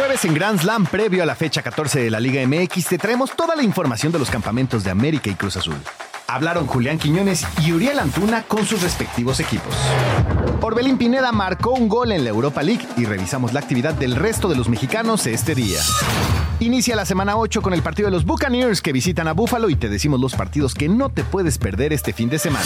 Jueves en Grand Slam, previo a la fecha 14 de la Liga MX, te traemos toda la información de los campamentos de América y Cruz Azul. Hablaron Julián Quiñones y Uriel Antuna con sus respectivos equipos. Orbelín Pineda marcó un gol en la Europa League y revisamos la actividad del resto de los mexicanos este día. Inicia la semana 8 con el partido de los Buccaneers que visitan a Buffalo y te decimos los partidos que no te puedes perder este fin de semana.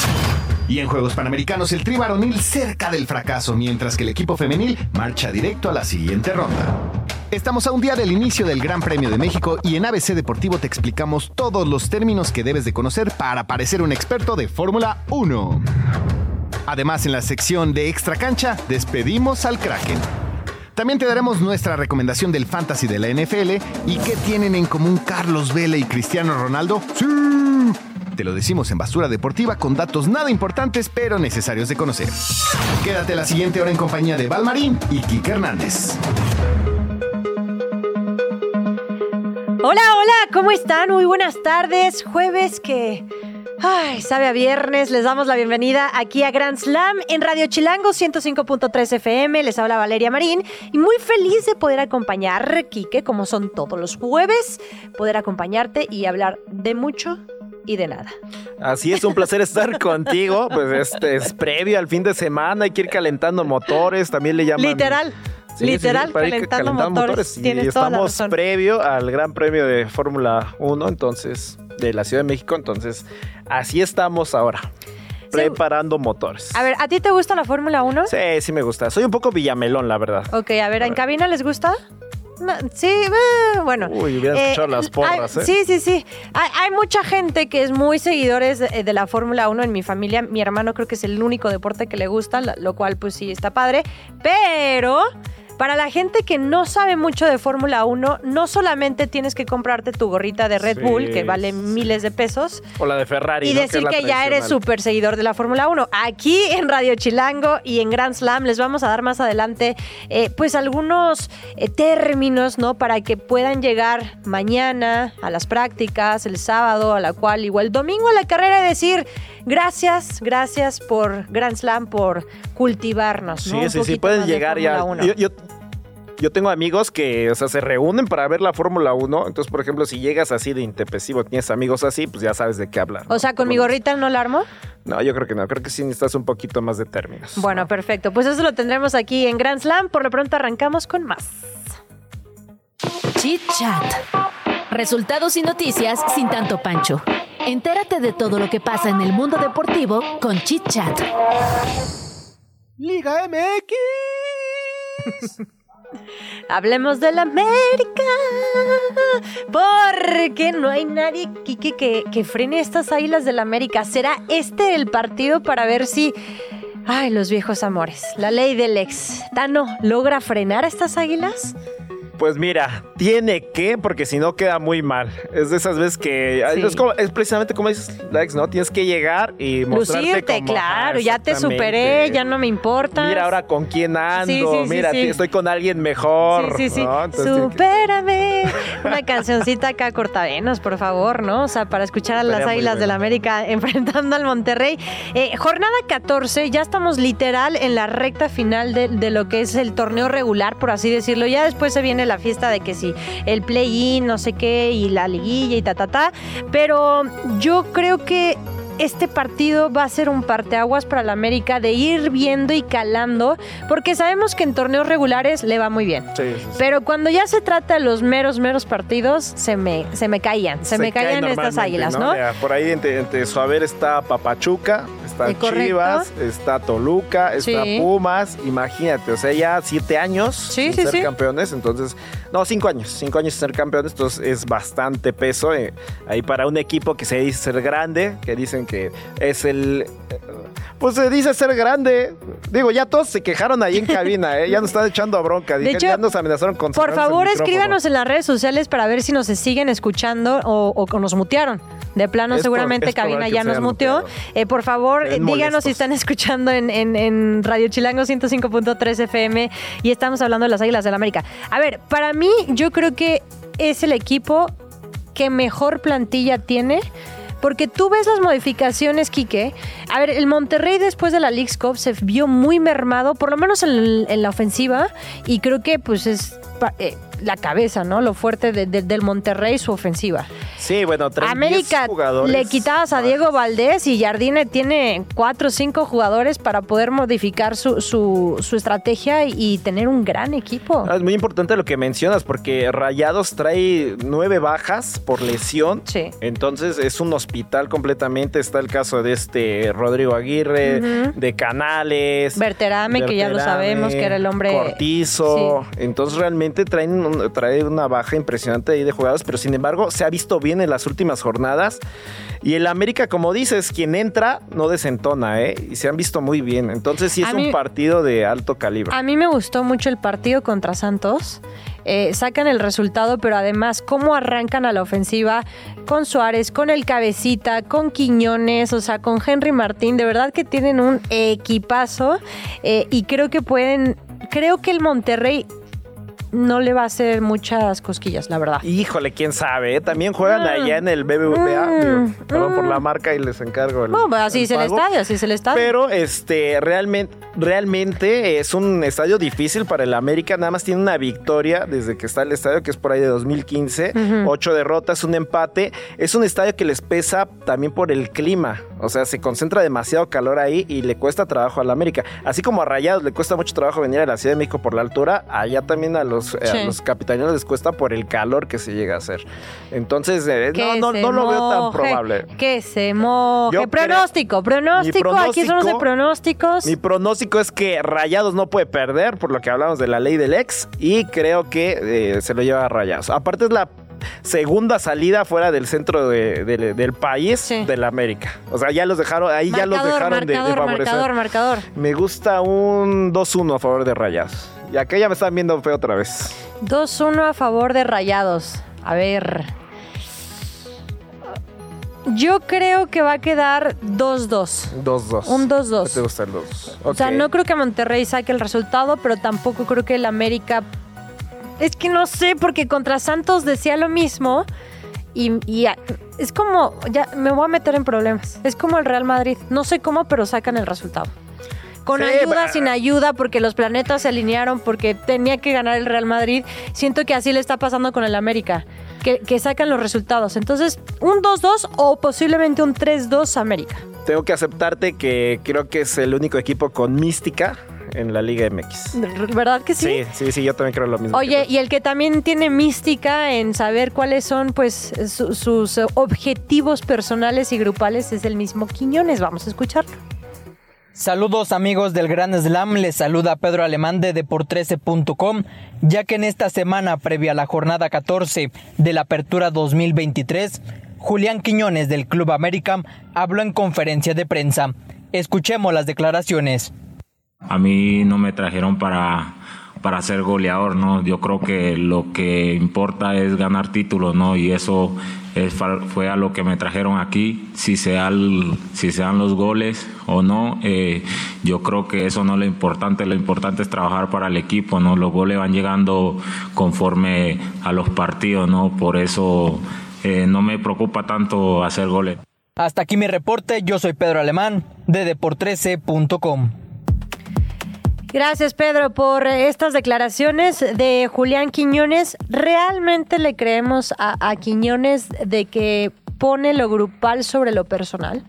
Y en Juegos Panamericanos el tri varonil cerca del fracaso, mientras que el equipo femenil marcha directo a la siguiente ronda. Estamos a un día del inicio del Gran Premio de México y en ABC Deportivo te explicamos todos los términos que debes de conocer para parecer un experto de Fórmula 1. Además, en la sección de Extra Cancha, despedimos al Kraken. También te daremos nuestra recomendación del fantasy de la NFL y qué tienen en común Carlos Vela y Cristiano Ronaldo. ¡Sí! Te lo decimos en Basura Deportiva con datos nada importantes pero necesarios de conocer. Quédate la siguiente hora en compañía de Valmarín y Kike Hernández. Hola, hola, ¿cómo están? Muy buenas tardes. Jueves que... Ay, sabe a viernes, les damos la bienvenida aquí a Grand Slam en Radio Chilango 105.3 FM, les habla Valeria Marín y muy feliz de poder acompañar, Quique, como son todos los jueves, poder acompañarte y hablar de mucho y de nada. Así es, un placer estar contigo, pues este es previo al fin de semana, hay que ir calentando motores, también le llaman... Literal. Sí, Literal, sí, calentando, motores. Y estamos previo al Gran Premio de Fórmula 1, entonces, de la Ciudad de México, entonces, así estamos ahora, preparando motores. A ver, ¿a ti te gusta la Fórmula 1? Sí, sí me gusta. Soy un poco villamelón, la verdad. Ok, a ver, ¿en cabina les gusta? Sí, eh, bueno. Uy, hubieras escuchado las porras, hay- ¿eh? Sí, sí, sí. Hay, hay mucha gente que es muy seguidores de, de la Fórmula 1 en mi familia. Mi hermano creo que es el único deporte que le gusta, lo cual pues sí está padre. Pero para la gente que no sabe mucho de Fórmula 1, no solamente tienes que comprarte tu gorrita de Red Sí, Bull, que vale sí. miles de pesos, O la de Ferrari. y ¿no? decir es la que, ya eres súper seguidor de la Fórmula 1. Aquí en Radio Chilango y en Grand Slam les vamos a dar más adelante eh, pues algunos eh, términos, ¿no? Para que puedan llegar mañana a las prácticas, el sábado a la cual, igual el domingo a la carrera y decir gracias, gracias por Grand Slam, por cultivarnos, ¿no? Sí, sí, sí, pueden llegar ya. Fórmula 1. Yo, yo, yo tengo amigos que, o sea, se reúnen para ver la Fórmula 1. Entonces, por ejemplo, si llegas así de intempestivo, tienes amigos así, pues ya sabes de qué hablar. ¿no? O sea, con mi gorrita no la armo. No, yo creo que no. Creo que sí necesitas un poquito más de términos. Bueno, perfecto. Pues eso lo tendremos aquí en Grand Slam. Por lo pronto arrancamos con más. Chit Chat. Resultados y noticias sin tanto pancho. Entérate de todo lo que pasa en el mundo deportivo con Chit Chat. Liga MX. Hablemos del América. Porque no hay nadie Quique, que, que frene estas águilas del América. ¿Será este el partido para ver si. Ay, los viejos amores. La ley del ex. Tano, ¿logra frenar a estas águilas? Pues mira, tiene que, porque si no queda muy mal. Es de esas veces que. Sí. Es, como- es precisamente como dices, Lex, ¿no? Tienes que llegar y mostrarte Lucirte, como- claro. Ah, Ya te superé, ya no me importa. Mira ahora con quién ando. Sí, sí, sí, mira, estoy con alguien mejor. Sí, sí, sí. ¿no? Entonces, que-. Una cancioncita acá cortavenos, por favor, ¿no? O sea, para escuchar a las Estaría Águilas del América enfrentando al Monterrey. Eh, jornada 14, ya estamos literal en la recta final de, de lo que es el torneo regular, por así decirlo. Ya después se viene la fiesta de que si el play-in, no sé qué, y la liguilla y ta, ta, ta. Pero yo creo que este partido va a ser un parteaguas para la América de ir viendo y calando, porque sabemos que en torneos regulares le va muy bien. Sí, sí, sí. Pero cuando ya se trata de los meros, meros partidos, se me, se me caían, se, me caían estas águilas, ¿no? Por ahí entre, entre su haber está Papachuca, está Eh, correcto. Chivas, está Toluca, está. Pumas. Imagínate, o sea, ya siete años sin sí, ser sí. campeones. Entonces, no, cinco años, cinco años sin ser campeones. Entonces es bastante peso eh, ahí para un equipo que se dice ser grande, que dicen que es el. eh, Pues se dice ser grande. Digo, ya todos se quejaron ahí en cabina, ¿eh? Ya nos están echando a bronca. De Dije, hecho, ya nos amenazaron con Por favor, escríbanos en las redes sociales para ver si nos siguen escuchando o, o nos mutearon. De plano, Es seguramente Cabina ya nos muteó. Eh, por favor, eh, díganos molestos. si están escuchando en, en- en Radio Chilango 105.3 FM y estamos hablando de las Águilas del la América. A ver, para mí, yo creo que es el equipo que mejor plantilla tiene. Porque tú ves las modificaciones, Quique. A ver, el Monterrey después de la League's Cup se vio muy mermado, por lo menos en, en la ofensiva, y creo que pues es eh, la cabeza, ¿no? Lo fuerte de- de- del Monterrey, su ofensiva. Sí, bueno, 10 América jugadores. le quitabas a Diego Valdés y Jardine tiene cuatro o cinco jugadores para poder modificar su, su, su estrategia y tener un gran equipo. Ah, Es muy importante lo que mencionas porque Rayados trae nueve bajas por lesión. Sí. Entonces es un hospital completamente. Está el caso de este Rodrigo Aguirre, de Canales. Berterame, que ya lo sabemos, que era el hombre- Cortizo. Entonces realmente traen un- trae una baja impresionante ahí de jugadores, pero sin embargo se ha visto bien en las últimas jornadas. Y el América, como dices, quien entra no desentona, ¿eh? Y se han visto muy bien. Entonces sí es mí- un partido de alto calibre. A mí me gustó mucho el partido contra Santos. Eh, sacan el resultado, pero además cómo arrancan a la ofensiva con Suárez, con el Cabecita, con Quiñones, o sea, con Henry Martín. De verdad que tienen un equipazo eh, y creo que pueden, creo que el Monterrey no le va a hacer muchas cosquillas, la verdad. Híjole, quién sabe, ¿eh? También juegan Mm. allá en el BBVA. Mm. digo, perdón por Mm. la marca y les encargo el. No, pues así es el pago. estadio, así es el estadio. Pero este realmente, realmente es un estadio difícil para el América. Nada más tiene una victoria desde que está el estadio, que es por ahí de 2015. Ujú. Ocho derrotas, un empate. Es un estadio que les pesa también por el clima. O sea, se concentra demasiado calor ahí y le cuesta trabajo al América. Así como a Rayados le cuesta mucho trabajo venir a la Ciudad de México por la altura, allá también a los, eh, a Sí. los capitaneros les cuesta por el calor que se llega a hacer. Entonces, eh, no, no, no lo veo tan probable. Que se moje. Yo pronóstico, pronóstico, Mi Aquí somos de pronóstico- pronósticos. Mi pronóstico es que Rayados no puede perder, por lo que hablamos de la ley del ex, y creo que eh, se lo lleva a Rayados. Aparte es la segunda salida fuera del centro de- de- del país Sí. del América. O sea, ya los dejaron, ahí ya los marcador, dejaron de- de, favorecer. marcador, marcador. Me gusta un 2-1 a favor de Rayados. Y acá ya me están viendo feo otra vez. 2-1 a favor de Rayados. A ver. Yo creo que va a quedar 2-2. 2-2. Un 2-2. ¿Te gusta el 2? O sea, no creo que Monterrey saque el resultado, pero tampoco creo que el América. Es que no sé, porque contra Santos decía lo mismo. Y, y es como. Ya me voy a meter en problemas. Es como el Real Madrid. No sé cómo, pero sacan el resultado. Con Sí, ayuda, sin ayuda, porque los planetas se alinearon, porque tenía que ganar el Real Madrid. Siento que así le está pasando con el América. Que, que sacan los resultados. Entonces, un 2-2 o posiblemente un 3-2 América. Tengo que aceptarte que creo que es el único equipo con mística en la Liga MX. ¿Verdad que sí? Sí, sí, sí, yo también creo lo mismo. Oye, y el que también tiene mística en saber cuáles son pues su- sus objetivos personales y grupales es el mismo Quiñones. Vamos a escucharlo. Saludos amigos del Gran Slam, les saluda Pedro Alemán de Depor13.com, ya que en esta semana previa a la jornada 14 de la Apertura 2023, Julián Quiñones del Club América habló en conferencia de prensa. Escuchemos las declaraciones. A mí no me trajeron para, para ser goleador, ¿no? Yo creo que lo que importa es ganar títulos, ¿no? Y eso es fue a lo que me trajeron aquí. Si se dan, si se los goles o no, eh, yo creo que eso no es lo importante. Lo importante es trabajar para el equipo, ¿no? Los goles van llegando conforme a los partidos, ¿no? Por eso eh, no me preocupa tanto hacer goles. Hasta aquí mi reporte, yo soy Pedro Alemán de Depor13.com. Gracias Pedro por estas declaraciones de Julián Quiñones. ¿Realmente le creemos a Quiñones de que pone lo grupal sobre lo personal?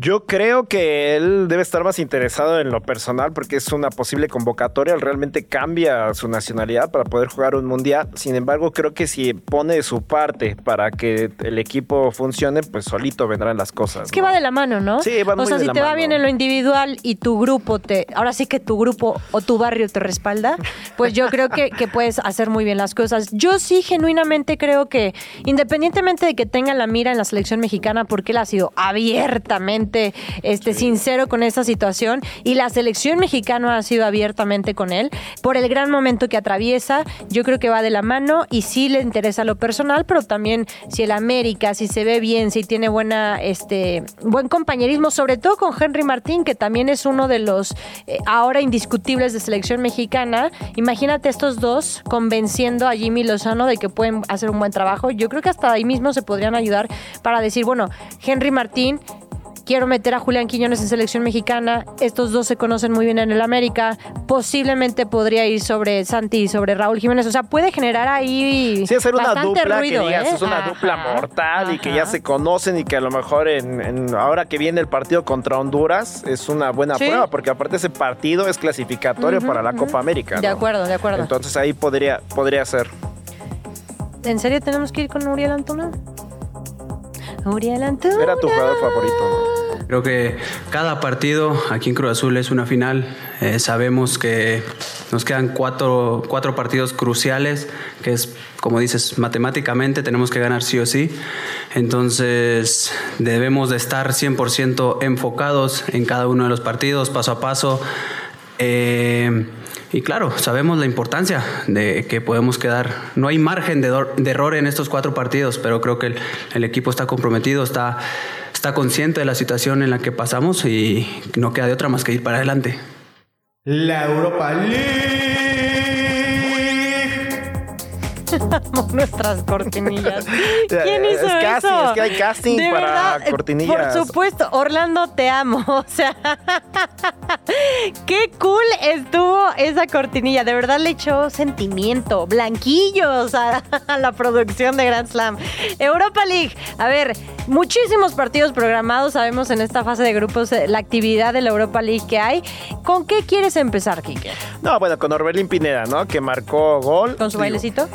Yo creo que él debe estar más interesado en lo personal porque es una posible convocatoria. Él realmente cambia su nacionalidad para poder jugar un mundial. Sin embargo, creo que si pone de su parte para que el equipo funcione, pues solito vendrán las cosas. Es que ¿no? va de la mano, ¿no? Sí, va O muy sea, de si la te va mano. bien en lo individual y tu grupo te. Ahora sí que tu grupo o tu barrio te respalda, pues yo creo que, que puedes hacer muy bien las cosas. Yo sí, genuinamente creo que, independientemente de que tenga la mira en la selección mexicana, porque él ha sido abiertamente este, sincero con esa situación y la selección mexicana ha sido abiertamente con él por el gran momento que atraviesa. Yo creo que va de la mano y sí le interesa lo personal, pero también si el América, si se ve bien, si tiene buena, este, buen compañerismo, sobre todo con Henry Martín, que también es uno de los eh, ahora indiscutibles de selección mexicana. Imagínate estos dos convenciendo a Jimmy Lozano de que pueden hacer un buen trabajo. Yo creo que hasta ahí mismo se podrían ayudar para decir, bueno, Henry Martín quiero meter a Julián Quiñones en selección mexicana. Estos dos se conocen muy bien en el América. Posiblemente podría ir sobre Santi y sobre Raúl Jiménez. O sea, puede generar ahí. Sí, hacer una dupla ruido, que digas, ¿eh? es una Ajá, dupla mortal y que ya se conocen y que a lo mejor en, en- ahora que viene el partido contra Honduras es una buena Sí. prueba, porque aparte ese partido es clasificatorio para la Copa América. De acuerdo, de acuerdo. Entonces ahí podría, podría ser. ¿En serio tenemos que ir con Uriel Antuna? Uriel Antuna. Era tu jugador favorito, ¿no? Creo que cada partido aquí en Cruz Azul es una final. Eh, sabemos que nos quedan cuatro, cuatro partidos cruciales, que es, como dices, matemáticamente tenemos que ganar sí o sí. Entonces debemos de estar 100% enfocados en cada uno de los partidos, paso a paso. Eh, y claro, sabemos la importancia de que podemos quedar. No hay margen de, de error en estos cuatro partidos, pero creo que el, el equipo está comprometido, está, está consciente de la situación en la que pasamos y no queda de otra más que ir para adelante. La Europa League. nuestras cortinillas. ¿Quién Es hizo casting, eso? es que hay casting De para verdad, eh, cortinillas. Por supuesto, Orlando, te amo. O sea, qué cool estuvo esa cortinilla. De verdad le echó sentimiento, blanquillos a, a la producción de Grand Slam. Europa League. A ver, muchísimos partidos programados. Sabemos en esta fase de grupos eh, la actividad de la Europa League que hay. ¿Con qué quieres empezar, Kike? No, bueno, con Orbelín Pineda, ¿no? Que marcó gol. ¿Con su Digo, bailecito?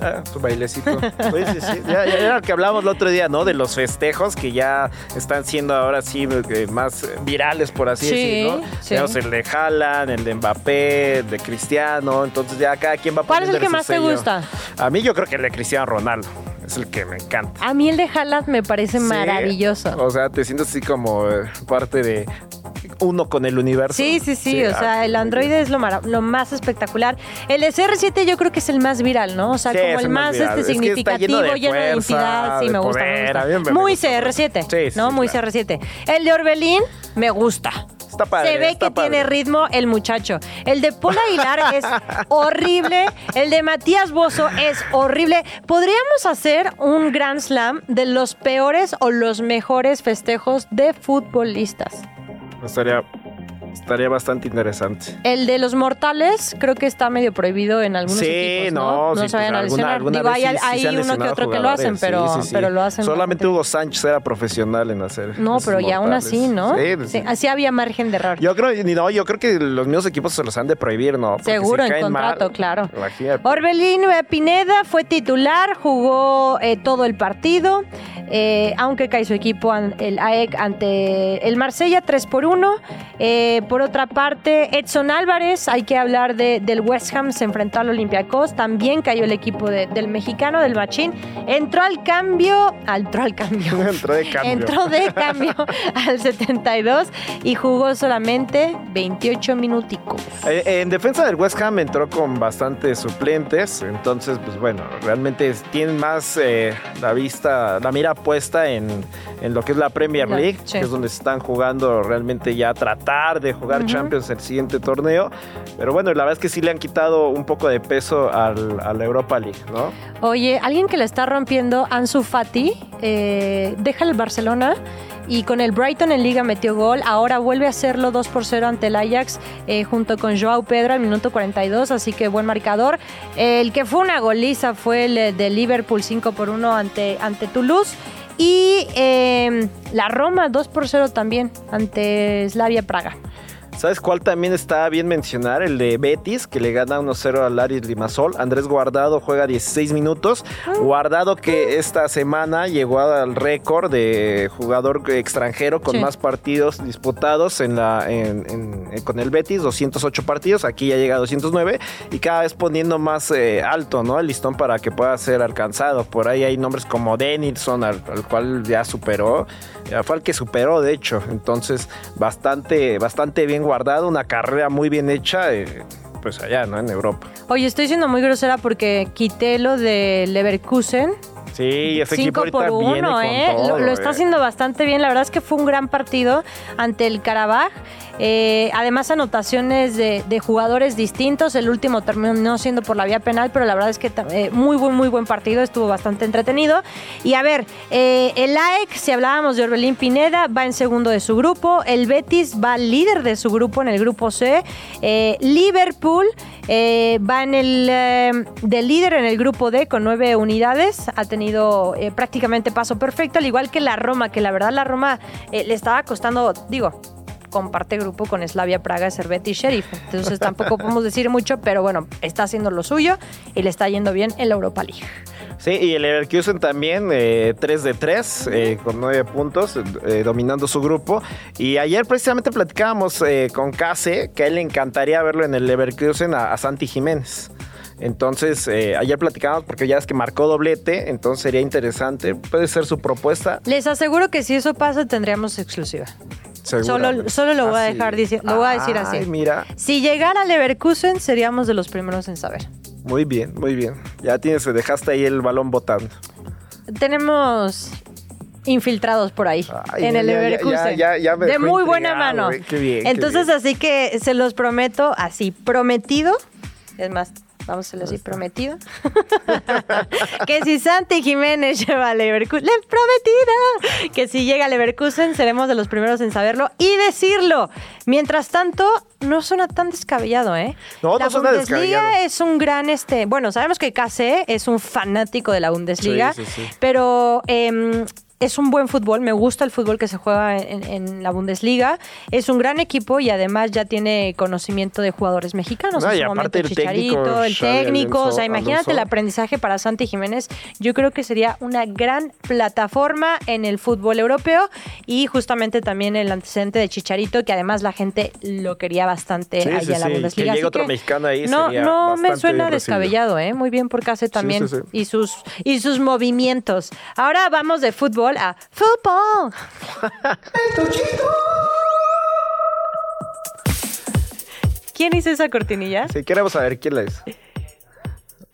Ah, su bailecito. Oye, sí, sí. Ya, ya era lo que hablábamos el otro día, ¿no? De los festejos que ya están siendo ahora sí eh, más virales, por así Sí, decirlo. sí. Tenemos el de Haaland, el de Mbappé, el de Cristiano. Entonces ya cada quien va ¿Cuál es el que más te gusta? A mí yo creo que el de Cristiano Ronaldo. Es el que me encanta. A mí el de Haaland me parece Sí, maravilloso. O sea, te sientes así como eh, parte de uno con el universo. Sí, sí, sí, o ah, sea, el Android es lo, lo más espectacular. El de CR7 yo creo que es el más viral, ¿no? O sea, Sí, como el más viral. este Es que está significativo, lleno de lleno de fuerza, identidad. Sí, de me gusta, poder. me- Muy gusta CR7, Sí, sí, ¿no? Muy claro. CR7. El de Orbelín me gusta. Está padre, Se ve está que padre. tiene ritmo el muchacho. El de Paul Aguilar es horrible. El de Matías Bozo es horrible. Podríamos hacer un Grand Slam de los peores o los mejores festejos de futbolistas. Estaría, estaría bastante interesante. El de los mortales creo que está medio prohibido en algunos Sí, equipos, ¿no? no, no sí, se vayan pues, a lesionar. alguna Digo, vez hay, sí- se uno que otro que lo hacen, pero, pero lo hacen. Solamente Hugo Sánchez era profesional en hacer. No, pero ya aún así, ¿no? Sí, pues, Sí, así había margen de error. Yo creo, no, yo creo que los mismos equipos se los han de prohibir, ¿no? Porque Seguro, si en contrato, mal, claro. Orbelín Pineda fue titular, jugó eh, todo el partido, eh, aunque cae su equipo, el AEC, ante el Marsella 3 por 1. Eh, por otra parte, Edson Álvarez, hay que hablar de- del West Ham, se enfrentó al Olympiacos, también cayó el equipo de- del mexicano, del Machín. Entró al cambio, entró al cambio. Entró de cambio. Entró de cambio al 72 y jugó solamente 28 minuticos. Eh, en defensa del West Ham entró con bastantes suplentes, entonces, pues bueno, realmente tienen más eh, la vista, la mira puesta en, en lo que es la Premier League, sí. que es donde se están jugando realmente ya a tratar de jugar Champions el siguiente torneo. Pero bueno, la verdad es que sí le han quitado un poco de peso al, a la Europa League, ¿no? Oye, alguien que la está rompiendo, Ansu Fati, eh, deja el Barcelona y con el Brighton en Liga metió gol. Ahora vuelve a hacerlo 2 por 0 ante el Ajax eh, junto con Joao Pedro al minuto 42, así que buen marcador. El que fue una goliza fue el eh, de Liverpool 5 por 1 ante, ante Toulouse. Y eh, la Roma 2 por 0 también ante Slavia Praga. ¿Sabes cuál también está bien mencionar? El de Betis, que le gana 1-0 al Aris Limasol. Andrés Guardado juega 16 minutos. Guardado que esta semana llegó al récord de jugador extranjero con Sí. más partidos disputados en la, en- en- en- con el Betis, 208 partidos. Aquí ya llega a 209 y cada vez poniendo más eh, alto ¿no? el listón para que pueda ser alcanzado. Por ahí hay nombres como Denilson, al, al cual ya superó. Fue el que superó, de hecho. Entonces, bastante, bastante bien guardado, una carrera muy bien hecha, eh, pues allá, ¿no? En Europa. Oye, estoy siendo muy grosera porque quité lo de Leverkusen. Sí, ese equipo 5 ahorita por viene 1, con ¿eh? Lo, lo está eh. haciendo bastante bien. La verdad es que fue un gran partido ante el Karabaj. Eh, además, anotaciones de, de jugadores distintos. El último terminó siendo por la vía penal, pero la verdad es que eh, muy buen, muy buen partido. Estuvo bastante entretenido. Y a ver, eh, el AEC, si hablábamos de Orbelín Pineda, va en segundo de su grupo. El Betis va líder de su grupo en el grupo C. Eh, Liverpool eh, va en el eh, de líder en el grupo D con nueve unidades. Ha tenido eh, prácticamente paso perfecto, al igual que la Roma, que la verdad la Roma eh, le estaba costando, digo, comparte grupo con Slavia Praga, Servette y Sheriff. Entonces tampoco podemos decir mucho, pero bueno, está haciendo lo suyo y le está yendo bien en la Europa League. Sí, y el Leverkusen también, eh, 3 de 3, eh, con 9 puntos, eh, dominando su grupo. Y ayer precisamente platicábamos eh, con Case que a él le encantaría verlo en el Leverkusen a, a Santi Jiménez. Entonces, eh, ayer platicábamos porque ya es que marcó doblete, entonces sería interesante. Puede ser su propuesta. Les aseguro que si eso pasa tendríamos exclusiva. Solo, solo lo voy a Así. dejar dici- lo voy a decir así. Ay, mira, Si llegara Leverkusen seríamos de los primeros en saber. muy bien, muy bien. Ya tienes, dejaste ahí el balón botando. Tenemos infiltrados por ahí Ay, en el ya, Leverkusen. ya, ya me de muy buena intrigado, mano. Qué bien, qué Entonces, bien. así que se los prometo, así, prometido. Es más, vamos a hacerlo así, prometido. que si Santi Jiménez lleva a Leverkusen, ¡le prometido! Que si llega a Leverkusen, seremos de los primeros en saberlo y decirlo. Mientras tanto, no suena tan descabellado, ¿eh? No, la no suena Bundesliga descabellado. es un gran, este, bueno, sabemos que KC es un fanático de la Bundesliga, Sí, sí, sí. pero em, es un buen fútbol, me gusta el fútbol que se juega en, en la Bundesliga, es un gran equipo y además ya tiene conocimiento de jugadores mexicanos. No, en y su aparte momento el Chicharito, el técnico, o sea, Alonso- imagínate el aprendizaje para Santi Jiménez, yo creo que sería una gran plataforma en el fútbol europeo y justamente también el antecedente de Chicharito, que además la gente lo quería bastante Sí, allá sí, en la sí, Bundesliga. que llegue otro mexicano ahí No, sería no me suena descabellado, ¿eh? Muy bien por Case también y sus y sus movimientos. Ahora vamos de fútbol a fútbol. ¿Quién hizo esa cortinilla? Si queremos saber quién la es.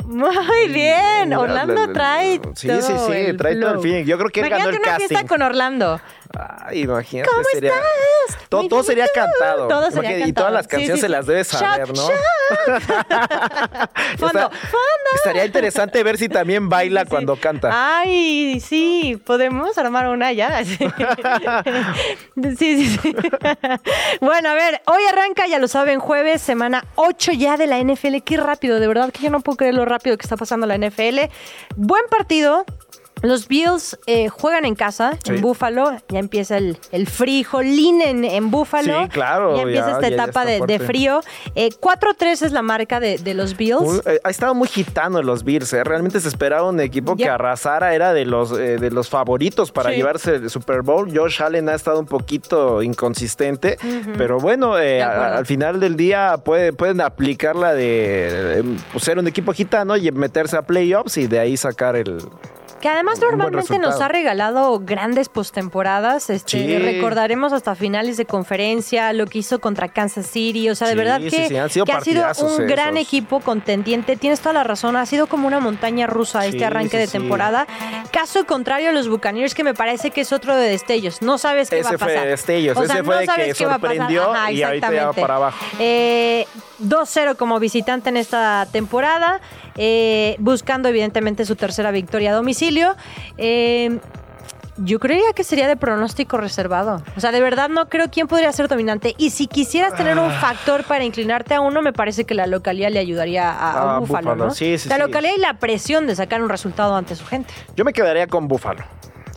Muy bien, Mira, Orlando la- la- trae Sí, todo sí, sí, trae todo el flow. feeling. Yo creo que él ganó el una fiesta con Orlando. Ay, imagínate. ¿Cómo sería... estás? Todo, sería cantado. Todo sería Imagínate, Y cantado. todas las canciones sí, se las debes Shock, saber, ¿no? Fondo, Está- fondo. Estaría interesante ver si también baila cuando canta. Ay, sí, podemos armar una ya. Sí, sí. sí. Bueno, a ver, hoy arranca, ya lo saben, jueves, semana 8 ya de la NFL. Qué rápido, de verdad que yo no puedo creer lo rápido que está pasando la NFL. Buen partido. Los Bills eh, juegan en casa, en Sí. Búfalo. Ya empieza el, el frijolín en, en Búfalo. Sí, claro, Ya empieza ya- esta ya- etapa de, de frío. Eh, 4-3 es la marca de, de los Bills. Un- eh, ha estado muy gitano los Bills, ¿eh? realmente se esperaba un equipo que arrasara, era de los, eh, de los favoritos para Sí. llevarse el Super Bowl. Josh Allen ha estado un poquito inconsistente, pero bueno, eh, a- al final del día puede- pueden aplicar la de ser un equipo gitano y meterse a playoffs y de ahí sacar el... Que además normalmente nos ha regalado grandes postemporadas. Este, Sí. Recordaremos hasta finales de conferencia, lo que hizo contra Kansas City. O sea, de Sí, verdad que, sí, han sido que ha sido un gran esos. equipo contendiente. Tienes toda la razón. Ha sido como una montaña rusa este arranque de temporada. Caso contrario a los Buccaneers, que me parece que es otro de destellos. No sabes qué va a fue pasar. de destellos, O sea, ese fue no de sabes que qué va a pasar. sorprendió Ajá, y ahorita ya va para abajo. Eh, 2-0 como visitante en esta temporada, eh, buscando evidentemente su tercera victoria a domicilio. Eh, yo creería que sería de pronóstico reservado. O sea, de verdad no creo quién podría ser dominante. Y si quisieras tener un factor para inclinarte a uno, me parece que la localidad le ayudaría a, a Ah, Búfalo, Búfalo, ¿no? sí, sí, la sí. localidad y la presión de sacar un resultado ante su gente. Yo me quedaría con Buffalo.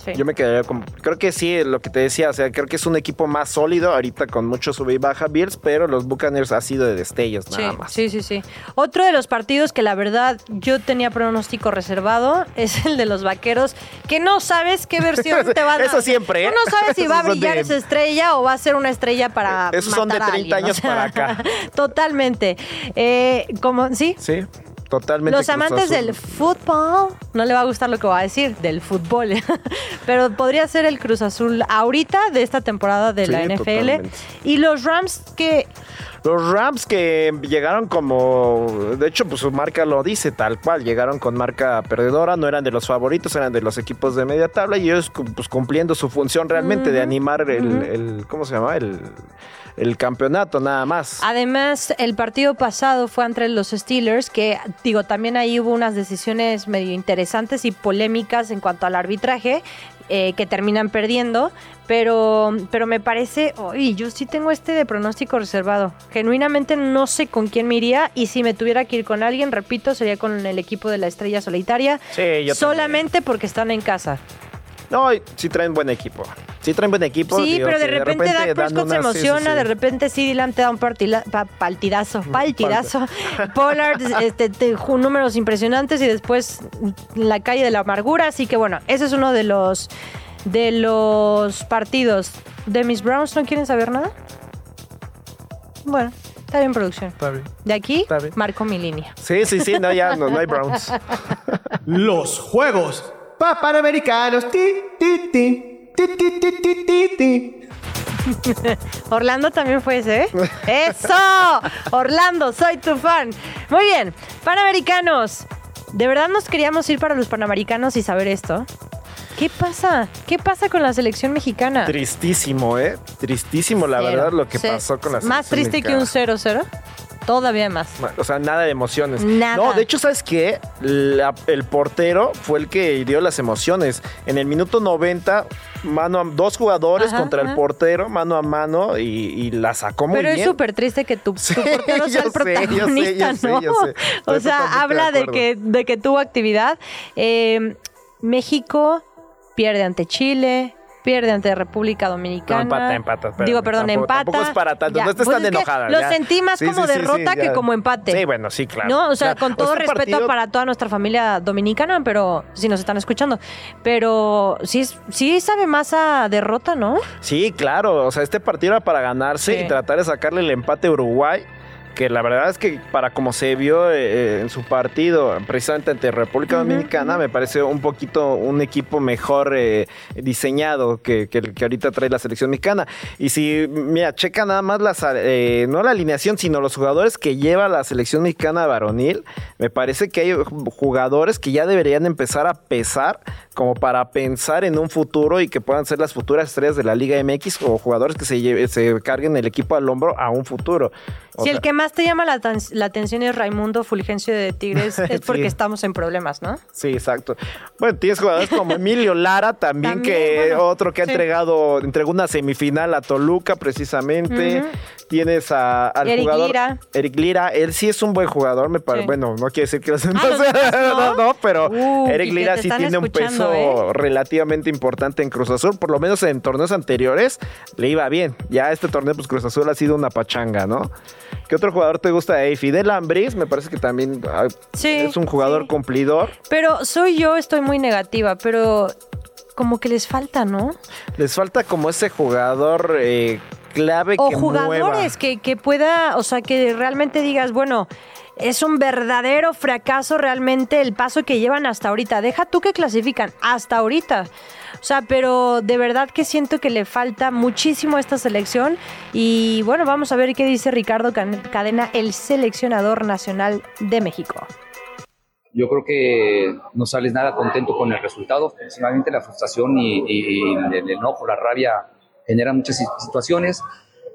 Sí. Yo me quedaría con. Creo que sí, lo que te decía, o sea, creo que es un equipo más sólido ahorita con mucho sube y baja Bills, pero los Buccaneers ha sido de destellos Sí, nada más. sí, sí, sí. Otro de los partidos que la verdad yo tenía pronóstico reservado es el de los vaqueros, que no sabes qué versión te va a dar. Eso siempre, ¿eh? No sabes si va a brillar de- esa estrella o va a ser una estrella para. Esos son de matar a 30 alguien, años para acá. Totalmente. Eh, como, sí. Sí, totalmente. Los amantes del fútbol, no le va a gustar lo que voy a decir, del fútbol, pero podría ser el Cruz Azul ahorita de esta temporada de Sí, la NFL. totalmente. Y los Rams que Los Rams que llegaron como, de hecho, pues su marca lo dice tal cual, llegaron con marca perdedora, no eran de los favoritos, eran de los equipos de media tabla y ellos pues cumpliendo su función realmente de animar el, el- ¿cómo se llama? El, el campeonato nada más. Además, el partido pasado fue entre los Steelers, que digo, también ahí hubo unas decisiones medio interesantes y polémicas en cuanto al arbitraje, eh, que terminan perdiendo, pero, pero me parece, oye, yo sí tengo este de pronóstico reservado. Genuinamente no sé con quién me iría y si me tuviera que ir con alguien, repito, sería con el equipo de la Estrella Solitaria, Sí, solamente porque están en casa. No, sí traen buen equipo. Sí traen buen equipo. Sí, digo, pero de que repente, Dak Prescott se unas- sí, sí, emociona, sí. de repente sí, Dylan te da un partila- pa- partidazo, partidazo. Pollard, este, te- números impresionantes y después la calle de la amargura. Así que bueno, ese es uno de los de los partidos. ¿De mis Browns no quieren saber nada? Bueno, está bien producción. Está bien. De aquí Está bien. marco mi línea. Sí, sí, sí, no, ya no, no hay Browns. Los Juegos pa- Panamericanos. Ti, ti, ti. Ti, ti, ti, ti, ti, ti. Orlando también fue ese, ¿eh? ¡Eso! Orlando, soy tu fan. Muy bien, Panamericanos. De verdad nos queríamos ir para los Panamericanos y saber esto. ¿Qué pasa? ¿Qué pasa con la selección mexicana? Tristísimo, ¿eh? Tristísimo, la Cero. verdad, lo que pasó con la Más selección triste que un mexicana. 0-0. Todavía más. O sea, nada de emociones. Nada. No, de hecho, ¿sabes qué? La- el portero fue el que dio las emociones. En el minuto 90, mano a, dos jugadores Ajá, contra ajá. el portero, mano a mano, y, y la sacó muy Pero bien. es súper triste que tu, tu portero sea el sé, yo sé, protagonista, yo sé, ¿no? yo. O Estoy sea, habla de de que, de que tuvo actividad. Eh, México pierde ante Chile, pierde ante República Dominicana. No, empata, empata, espérame. Digo, perdón, Tampoco- empata. tampoco es para tanto, Ya, no estés pues tan es enojada, Lo ya. sentí más Sí, como sí, derrota sí, que como empate. Sí, bueno, sí, claro. No, o sea, con todo este respeto partido- para toda nuestra familia dominicana, pero si nos están escuchando. Pero sí, sí sabe más a derrota, ¿no? Sí, claro. O sea, este partido era para ganarse y tratar de sacarle el empate a Uruguay. Que la verdad es que para como se vio eh, en su partido, precisamente ante República Dominicana, me parece un poquito un equipo mejor eh, diseñado que, que el que ahorita trae la selección mexicana. Y si, mira, checa nada más las, eh, no la alineación, sino los jugadores que lleva la selección mexicana varonil, me parece que hay jugadores que ya deberían empezar a pesar como para pensar en un futuro y que puedan ser las futuras estrellas de la Liga MX o jugadores que se, lleve- se carguen el equipo al hombro a un futuro. O si sea, el que más te llama la, atención es Raimundo Fulgencio de Tigres, es porque Sí. estamos en problemas, ¿no? Sí, exacto. Bueno, tienes jugadores como Emilio Lara también, También, que bueno, otro que ha sí. entregado, entregó una semifinal a Toluca precisamente. Tienes a, al Eric jugador Lira. Eric Lira, él sí es un buen jugador, me parece. Sí. Bueno, no quiere decir que los demás los demás no. no, no, pero Uh, Eric Lira sí tiene un peso ¿eh? relativamente importante en Cruz Azul, por lo menos en torneos anteriores le iba bien. Ya este torneo pues Cruz Azul ha sido una pachanga, ¿no? ¿Qué otro jugador te gusta de ahí? Fidel Ambris, me parece que también ah, Sí, es un jugador sí. cumplidor. Pero soy yo, estoy muy negativa, pero como que les falta, ¿no? Les falta como ese jugador eh, clave O que jugadores mueva. que, que pueda, o sea, que realmente digas, bueno, es un verdadero fracaso realmente el paso que llevan hasta ahorita. Deja tú que clasifican hasta ahorita. O sea, pero de verdad que siento que le falta muchísimo a esta selección. Y bueno, vamos a ver qué dice Ricardo Can- Cadena, el seleccionador nacional de México. yo creo que no sales nada contento con el resultado. Principalmente la frustración y, y- y el enojo, la rabia generan muchas si- situaciones.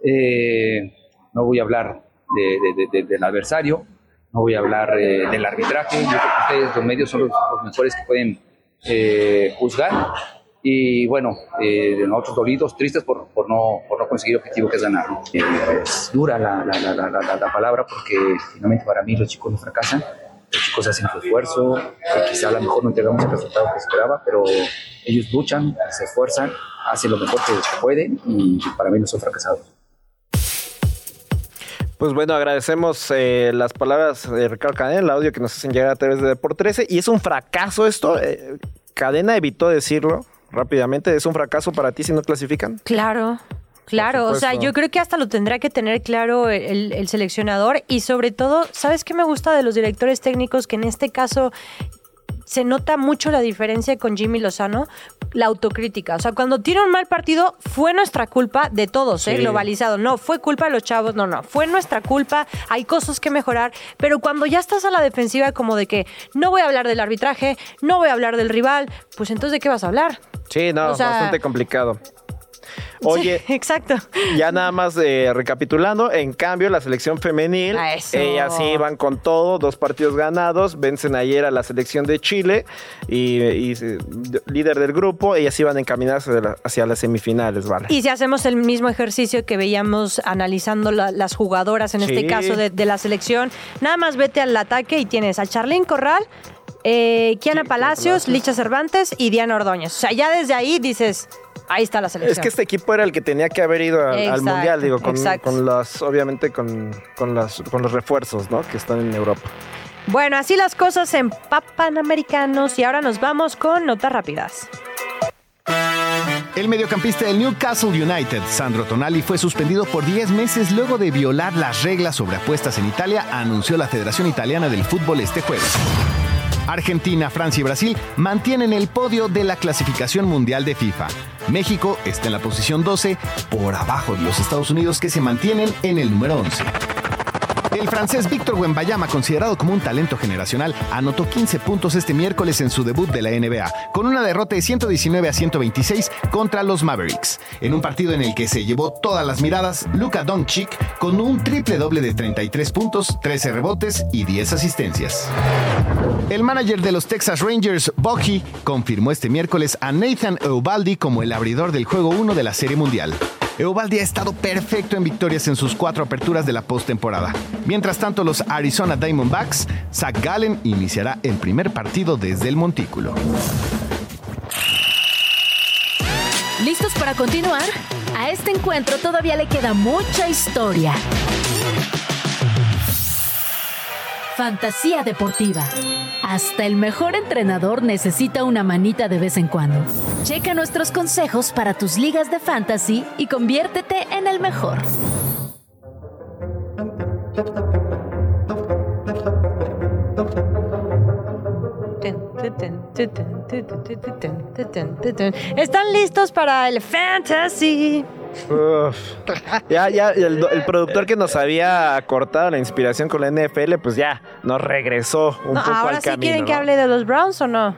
Eh, no voy a hablar de- de- de- del adversario, no voy a hablar eh, del arbitraje. Yo creo que ustedes, los medios, son los, los mejores que pueden eh, juzgar. Y bueno, eh, nosotros dolidos, tristes por, por, no, por no conseguir el objetivo que es ganar. Eh, es dura la, la, la, la, la- la palabra porque finalmente para mí los chicos no fracasan los chicos hacen su esfuerzo, quizá a lo mejor no tengamos el resultado que esperaba, pero ellos luchan, se esfuerzan, hacen lo mejor que pueden y para mí no son fracasados. Pues bueno, agradecemos eh, las palabras de Ricardo Cadena, el audio que nos hacen llegar a través de Deport 13. Y es un fracaso esto. eh, Cadena evitó decirlo rápidamente. ¿Es un fracaso para ti si no clasifican? Claro. Claro, o sea, yo creo que hasta lo tendrá que tener claro el, el seleccionador y sobre todo, ¿sabes qué me gusta de los directores técnicos? Que en este caso se nota mucho la diferencia con Jimmy Lozano, la autocrítica. O sea, cuando tiene un mal partido, fue nuestra culpa de todos, ¿eh? Sí. globalizado. No, fue culpa de los chavos, no, no, fue nuestra culpa, hay cosas que mejorar, pero cuando ya estás a la defensiva como de que no voy a hablar del arbitraje, no voy a hablar del rival, pues entonces ¿de qué vas a hablar? Sí, no, O sea- bastante complicado. Oye, Sí, exacto. ya nada más eh, recapitulando, en cambio la selección femenil, A eso. ellas sí van con todo, dos partidos ganados, vencen ayer a la selección de Chile y, y, eh, líder del grupo, ellas iban encaminadas hacia, la- hacia las semifinales, ¿vale? Y si hacemos el mismo ejercicio que veíamos analizando la- las jugadoras, en Sí. este caso de, de la selección, nada más vete al ataque y tienes a Charlene Corral, eh, Kiana Palacios, Licha Cervantes y Diana Ordóñez. O sea, ya desde ahí dices, ahí está la selección. Es que este equipo era el que tenía que haber ido al, mundial, digo, con, con las, obviamente con, con, las, con los refuerzos, ¿no? Que están en Europa. Bueno, así las cosas en Panamericanos y ahora nos vamos con notas rápidas. El mediocampista del Newcastle United, Sandro Tonali, fue suspendido por 10 meses luego de violar las reglas sobre apuestas en Italia, anunció la Federación Italiana del Fútbol este jueves. Argentina, Francia y Brasil mantienen el podio de la clasificación mundial de FIFA. México está en la posición 12, por abajo de los Estados Unidos que se mantienen en el número 11. El francés Víctor Wembayama, considerado como un talento generacional, anotó 15 puntos este miércoles en su debut de la NBA, con una derrota de 119 a 126 contra los Mavericks. En un partido en el que se llevó todas las miradas, Luka Doncic con un triple doble de 33 puntos, 13 rebotes y 10 asistencias. El manager de los Texas Rangers, Bucky, confirmó este miércoles a Nathan Eovaldi como el abridor del juego 1 de la Serie Mundial. Eovaldi ha estado perfecto en victorias en sus cuatro aperturas de la postemporada. Mientras tanto, los Arizona Diamondbacks, Zach Gallen iniciará el primer partido desde el montículo. ¿Listos para continuar? A este encuentro todavía le queda mucha historia. Fantasía deportiva. Hasta el mejor entrenador necesita una manita de vez en cuando. Checa nuestros consejos para tus ligas de fantasy y conviértete en el mejor. ¿Están listos para el fantasy? Uf. Ya, ya, el, el productor que nos había cortado la inspiración con la NFL, pues ya nos regresó un No, poco ahora al sí camino. quieren que hable de los Browns o no.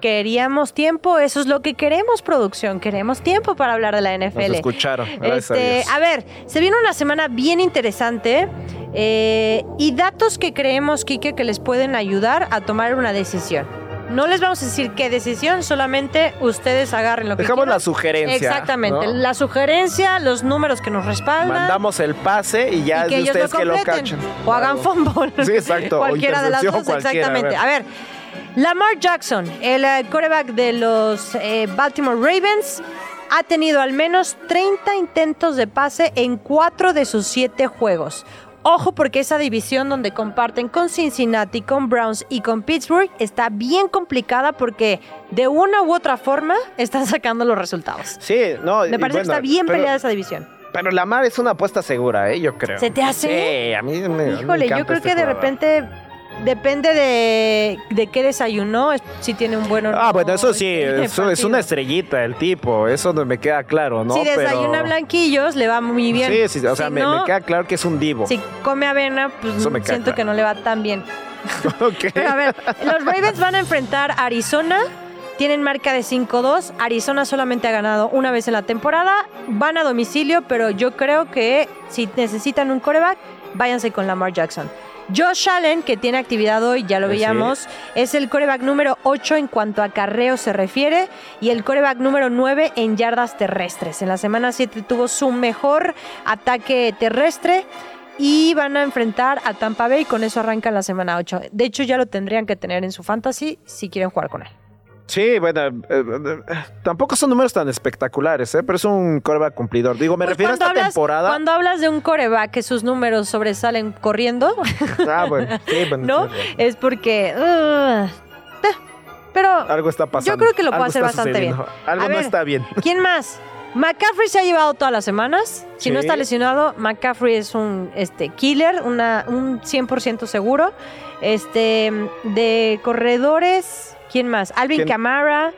Queríamos tiempo, eso es lo que queremos, producción. Queremos tiempo para hablar de la NFL. Nos escucharon, gracias a Este, Dios. a ver, se viene una semana bien interesante eh, y datos que creemos, Kike, que les pueden ayudar a tomar una decisión. No les vamos a decir qué decisión, solamente ustedes agarren lo que Dejamos quieran. la sugerencia. Exactamente, ¿no? la sugerencia, los números que nos respaldan. Mandamos el pase y ya y que es de ellos lo ustedes que lo cachan. O hagan fumble. Sí, exacto, o Cualquiera de las dos, exactamente. a A ver, Lamar Jackson, el eh, quarterback de los eh, Baltimore Ravens, ha tenido al menos 30 intentos de pase en 4 de sus 7 juegos. Ojo porque esa división donde comparten con Cincinnati, con Browns y con Pittsburgh está bien complicada porque de una u otra forma están sacando los resultados. Sí, no. Me parece que está bien pero- peleada esa división. Pero Lamar es una apuesta segura, ¿eh? Yo creo. ¿Se te hace? Sí, a mí me. me Híjole, yo creo este que de repente depende de, de qué desayunó, es- si tiene un buen Ah, no bueno, eso sí, eso es una estrellita el tipo, eso no me queda claro, ¿no? si desayuna Pero- blanquillos, le va muy bien. Sí, sí, o sea, Si me, no, me queda claro que es un divo. Si come avena, pues siento claro. que no le va tan bien. Ok. Pero a ver, los Ravens van a enfrentar a Arizona. Tienen marca de 5-2. Arizona solamente ha ganado una vez en la temporada. Van a domicilio, pero yo creo que si necesitan un coreback, váyanse con Lamar Jackson. Josh Allen, que tiene actividad hoy, ya lo sí. veíamos, es el coreback número 8 en cuanto a carreo se refiere y el coreback número 9 en yardas terrestres. En la semana 7 tuvo su mejor ataque terrestre. y van a enfrentar a Tampa Bay con eso arrancan la semana 8. De hecho, ya lo tendrían que tener en su fantasy si quieren jugar con él. Sí, bueno, eh, eh, tampoco son números tan espectaculares, ¿eh? pero es un coreback cumplidor. Digo, me Pues refiero a esta hablas- temporada. Cuando hablas de un coreback que sus números sobresalen corriendo, Ah, bueno, sí, bueno, ¿no? sí, bueno. Es porque... uh, eh, pero Algo está pasando. yo creo que lo puede hacer bastante bien. Algo A no ver, está bien. ¿Quién más? McCaffrey se ha llevado todas las semanas. Si no está lesionado, McCaffrey es un este, killer, una, un 100% seguro. Este, de corredores, ¿quién más? Alvin Ken- Kamara.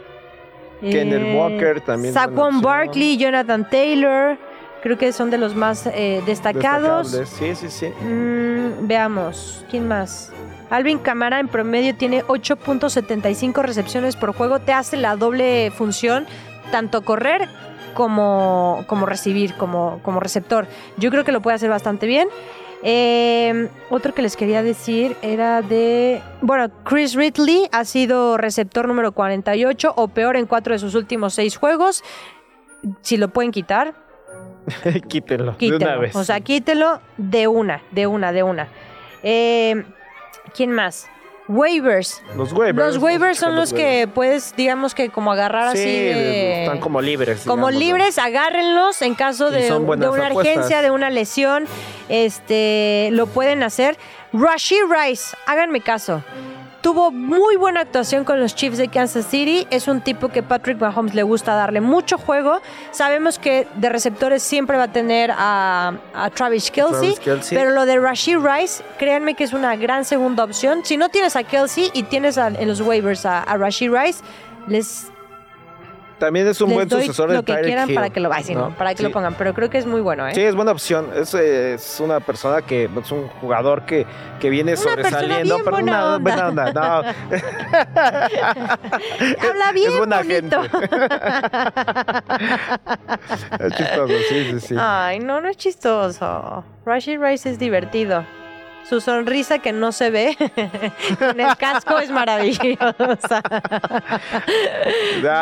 Kenneth Walker también Saquon. Barkley, Jonathan Taylor. Creo que son de los más eh, destacados. Sí, sí, sí. Mm, veamos, ¿quién más? Alvin Camara en promedio tiene 8.75 recepciones por juego. Te hace la doble función, tanto correr como, como recibir, como, como receptor. Yo creo que lo puede hacer bastante bien. Eh, otro que les quería decir era de... Bueno, Chris Ridley ha sido receptor número 48 o peor en cuatro de sus últimos seis juegos. Si lo pueden quitar, Quítenlo, de una vez. O sea, quítelo de una, de una, de una. Eh, ¿Quién más? Waivers. los waivers. Los waivers son los waivers. que puedes, digamos que como agarrar Sí, así de- están como libres. como digamos, ¿no? libres, agárrenlos en caso de, una apuestas. urgencia, de una lesión. Este, lo pueden hacer. Rashid Rice, háganme caso. Tuvo muy buena actuación con los Chiefs de Kansas City. Es un tipo que Patrick Mahomes le gusta darle mucho juego. Sabemos que de receptores siempre va a tener a, a Travis Kelsey. Travis. Pero lo de Rashid Rice, créanme que es una gran segunda opción. Si no tienes a Kelsey y tienes a- en los waivers a, a Rashid Rice, les También es un les buen doy sucesor de lo que Tyreek quieran Hill, para que lo ay, sí, no, para que Sí. lo pongan, pero creo que es muy bueno, ¿eh? Sí, es buena opción. Es, es una persona que es un jugador que, que viene Una sobresaliendo. pero una buena onda. No. Habla bien es buena bonito. gente. es chistoso, sí, sí, sí. Ay, no, no es chistoso. Rashid Rice es divertido. Su sonrisa que no se ve con el casco es maravillosa.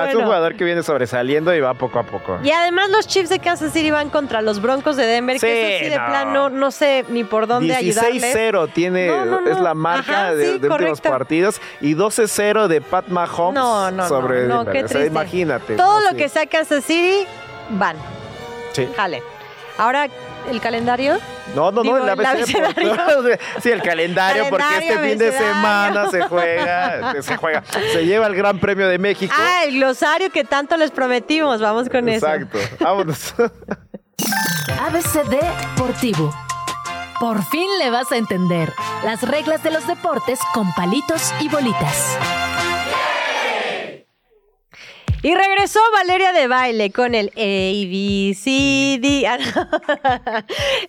Es un jugador que viene sobresaliendo y va poco a poco. Y además los Chiefs de Kansas City van contra los Broncos de Denver, que eso sí de no. plano no sé ni por dónde ayudarles. 16-0 tiene, No, no, no. es la marca Ajá, de, sí, de últimos partidos y 12-0 de Pat Mahomes No, no, sobre Denver. O sea, imagínate. Todo lo que sea Kansas City, van. Sí. Jale. Ahora, el calendario. No, no, Digo, no, el el abecedario. abecedario. sí, el calendario, porque este fin de semana se juega, se juega, se lleva el Gran Premio de México. Ah, el glosario que tanto les prometimos. Vamos con eso. Exacto. Vámonos. ABC Deportivo. Por fin le vas a entender las reglas de los deportes con palitos y bolitas. Y regresó Valeria de baile con el ABCD.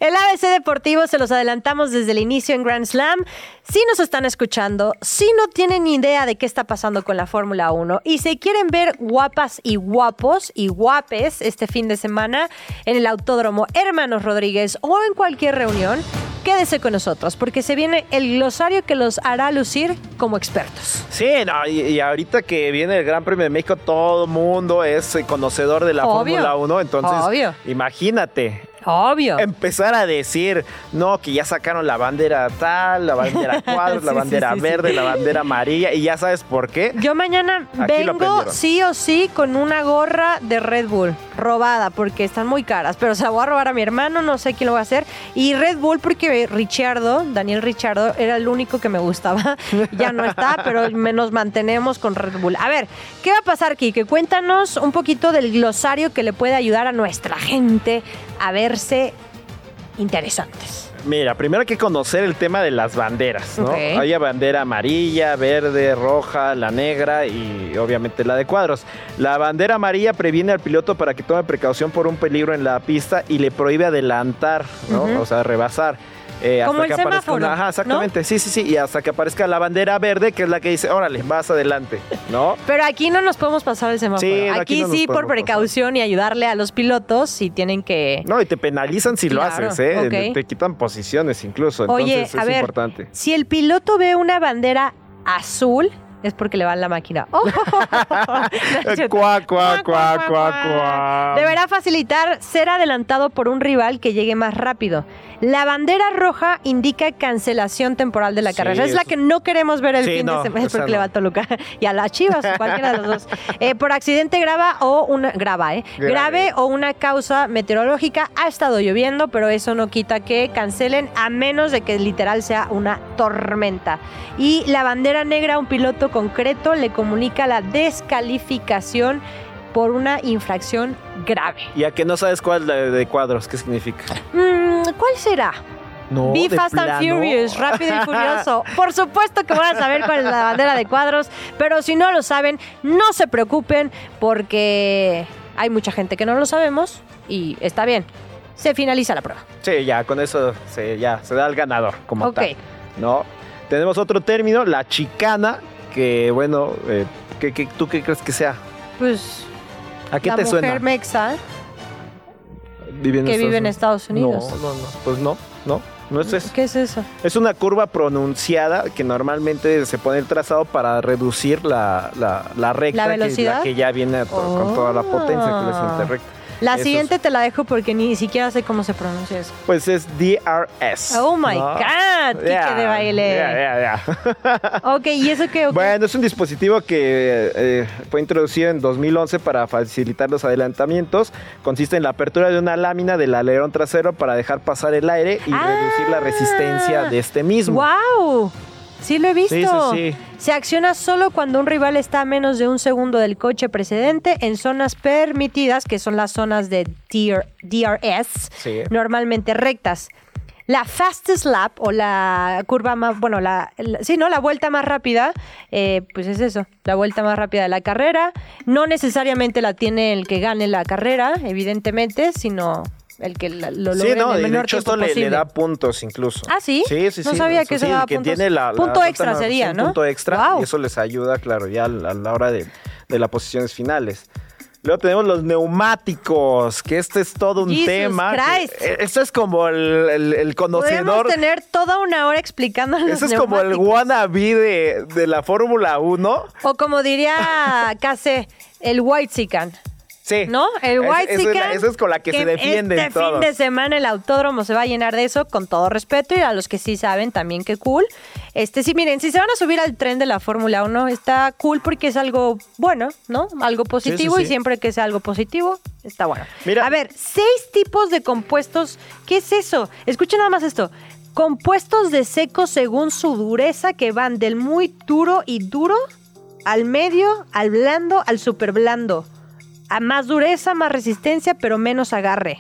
El ABC Deportivo se los adelantamos desde el inicio en Grand Slam. Si nos están escuchando, si no tienen idea de qué está pasando con la Fórmula 1 y se quieren ver guapas y guapos y guapes este fin de semana en el Autódromo Hermanos Rodríguez o en cualquier reunión, quédese con nosotros porque se viene el glosario que los hará lucir como expertos. Sí, no, y, y ahorita que viene el Gran Premio de México, todo mundo es eh, conocedor de la. Fórmula 1. Entonces, Obvio. imagínate. Obvio. Empezar a decir, no, que ya sacaron la bandera tal, la bandera cuadros, la Sí, bandera sí, sí. verde, la bandera amarilla, y ya sabes por qué. Yo mañana Aquí vengo sí o sí con una gorra de Red Bull robada porque están muy caras, pero se la voy a robar a mi hermano, no sé quién lo va a hacer. Y Red Bull porque Richardo, Daniel Richardo, era el único que me gustaba. ya no está, pero nos mantenemos con Red Bull. A ver, ¿qué va a pasar, Kike? Cuéntanos un poquito del glosario que le puede ayudar a nuestra gente a verse interesantes. Mira, primero hay que conocer el tema de las banderas, ¿no? Hay bandera amarilla, verde, roja, la negra y obviamente la de cuadros. La bandera amarilla previene al piloto para que tome precaución por un peligro en la pista y le prohíbe adelantar, ¿no? O sea, rebasar. Eh, Como el que semáforo, una- Ajá, ¿no? exactamente. Sí, sí, sí. Y hasta que aparezca la bandera verde, que es la que dice, órale, vas adelante, ¿no? Pero aquí no nos podemos pasar el semáforo. Sí, no, aquí, aquí no sí, por podemos pasar. precaución y ayudarle a los pilotos si tienen que... No, y te penalizan si lo Claro, haces, ¿eh? ok. Te quitan posiciones incluso. Entonces Oye, es a ver, importante. si el piloto ve una bandera azul, es porque le va en la máquina. ¡Oh! No. Cuá, cuá, cuá, cuá, cuá. Deberá facilitar ser adelantado por un rival que llegue más rápido. La bandera roja indica cancelación temporal de la Sí, carrera. Es la que no queremos ver el Sí, fin no, de semana. Porque le no. va a Toluca. Y a las chivas, cualquiera de los dos. Eh, por accidente grava o una. Grava, ¿eh? Grave. Grave o una causa meteorológica. Ha estado lloviendo, pero eso no quita que cancelen, a menos de que literal sea una tormenta. Y la bandera negra, un piloto concreto, le comunica la descalificación por una infracción grave. Y a que no sabes cuál de, de cuadros, ¿qué significa? Mm, ¿Cuál será? No, Be Fast and. Furious, rápido y furioso. Por supuesto que van a saber cuál es la bandera de cuadros, pero si no lo saben, no se preocupen porque hay mucha gente que no lo sabemos y está bien. Se finaliza la prueba. Sí, ya, con eso se, ya, se da el ganador como Ok. tal. ¿no? Tenemos otro término, la chicana, que bueno, eh, ¿qué- qué- tú qué crees que sea? Pues ¿A qué la te mujer suena? mexa Vive que vive en Estados Unidos. No, no, no, pues no, no, no es eso. ¿Qué es eso? Es una curva pronunciada que normalmente se pone el trazado para reducir la, la, la recta, ¿La que es velocidad? la que ya viene con toda la potencia que le siente recta. La siguiente te la dejo porque ni siquiera sé cómo se pronuncia eso. Pues es DRS. Oh my ¿no? God, Kike Ya, de baile. ya, ya, ya. Ok, ¿y eso qué? Ok. Bueno, es un dispositivo que eh, fue introducido en 2011 para facilitar los adelantamientos. Consiste en la apertura de una lámina del alerón trasero para dejar pasar el aire y Ah. reducir la resistencia de este mismo. ¡Wow! Sí lo he visto. Sí, sí, sí. Se acciona solo cuando un rival está a menos de un segundo del coche precedente en zonas permitidas, que son las zonas de DR DRS, normalmente rectas. La fastest lap o la curva más, bueno, la, la- sí, ¿no? La vuelta más rápida, eh, pues es eso, la vuelta más rápida de la carrera. No necesariamente la tiene el que gane la carrera, evidentemente, sino el que lo logre Sí, no, en el y de menor hecho tiempo esto le, le da puntos incluso. ¿Ah, sí? Sí, sí, No sí. sabía que eso sí, daba que puntos. tiene la, la Punto extra sería, ¿no? punto extra Guau. y eso les ayuda, claro, ya a la, hora de, de las posiciones finales. Luego tenemos los neumáticos, que este es todo un Jesus tema. que- eh, Esto es como el, el- el Podemos conocedor. tener toda una hora explicando los Eso es como el wannabe de, de la Fórmula 1. O como diría Case, el White Sican. Sí. ¿No? El White es eso es con la que se defienden Este todos. fin de semana el autódromo se va a llenar de eso, con todo respeto. Y a los que sí saben también qué cool. Este, sí, miren, si se van a subir al tren de la Fórmula 1, está cool porque es algo bueno, ¿no? Algo positivo. sí. Y siempre que sea algo positivo, está bueno. Mira. A ver, seis tipos de compuestos. ¿Qué es eso? Escuchen nada más esto. Compuestos de seco según su dureza que van del muy duro y duro al medio, al blando, al super blando. A más dureza, más resistencia, pero menos agarre.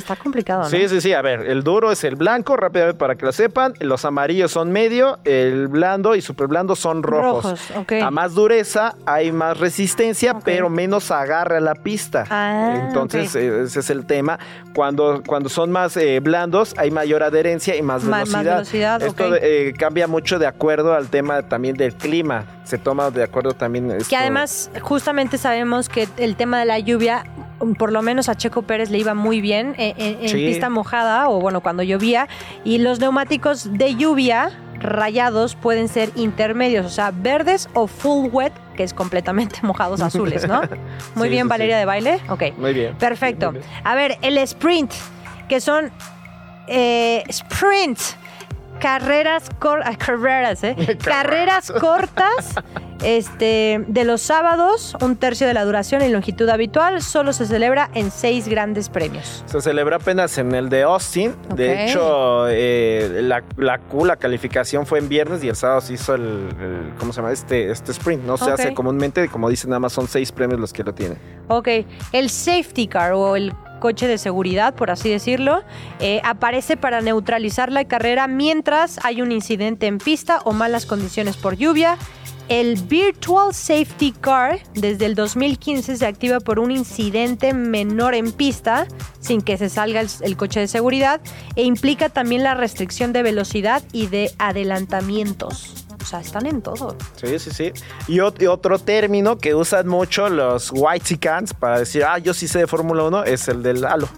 Está complicado, ¿no? Sí, sí, sí. A ver, el duro es el blanco, rápidamente para que lo sepan. Los amarillos son medio, el blando y super blando son rojos. Rojos, ok. A más dureza hay más resistencia, pero menos agarre a la pista. Ah, Entonces, eh, ese es el tema. Cuando, cuando son más eh, blandos, hay mayor adherencia y más Ma- más velocidad. velocidad, Esto eh, cambia mucho de acuerdo al tema también del clima. Se toma de acuerdo también. Que además, justamente sabemos que el tema de la lluvia, por lo menos a Checo Pérez le iba muy bien eh, en, en Sí. pista mojada o bueno, cuando llovía. Y los neumáticos de lluvia rayados pueden ser intermedios, o sea, verdes o full wet, que es completamente mojados azules, ¿no? Muy Sí, bien, sí, Valeria de baile. Ok. Muy bien. Perfecto. Muy bien. A ver, el sprint, que son eh, sprint, carreras, cor- carreras, ¿eh? carreras cortas, este, de los sábados, un tercio de la duración y longitud habitual, solo se celebra en seis grandes premios. Se celebra apenas en el de Austin. De hecho, eh, la, la Q, la calificación fue en viernes y el sábado se hizo el, el- ¿cómo se llama? Este, este sprint. No se hace comúnmente, como dicen, nada más son seis premios los que lo tienen. Ok, el safety car o el coche de seguridad, por así decirlo, eh, aparece para neutralizar la carrera mientras hay un incidente en pista o malas condiciones por lluvia. El Virtual Safety Car desde el 2015 se activa por un incidente menor en pista, sin que se salga el, el coche de seguridad, e implica también la restricción de velocidad y de adelantamientos. O sea, están en todo. Sí, sí, sí. Y, ot- y otro término que usan mucho los Whitexicans para decir, ah, yo sí sé de Fórmula 1, es el del halo.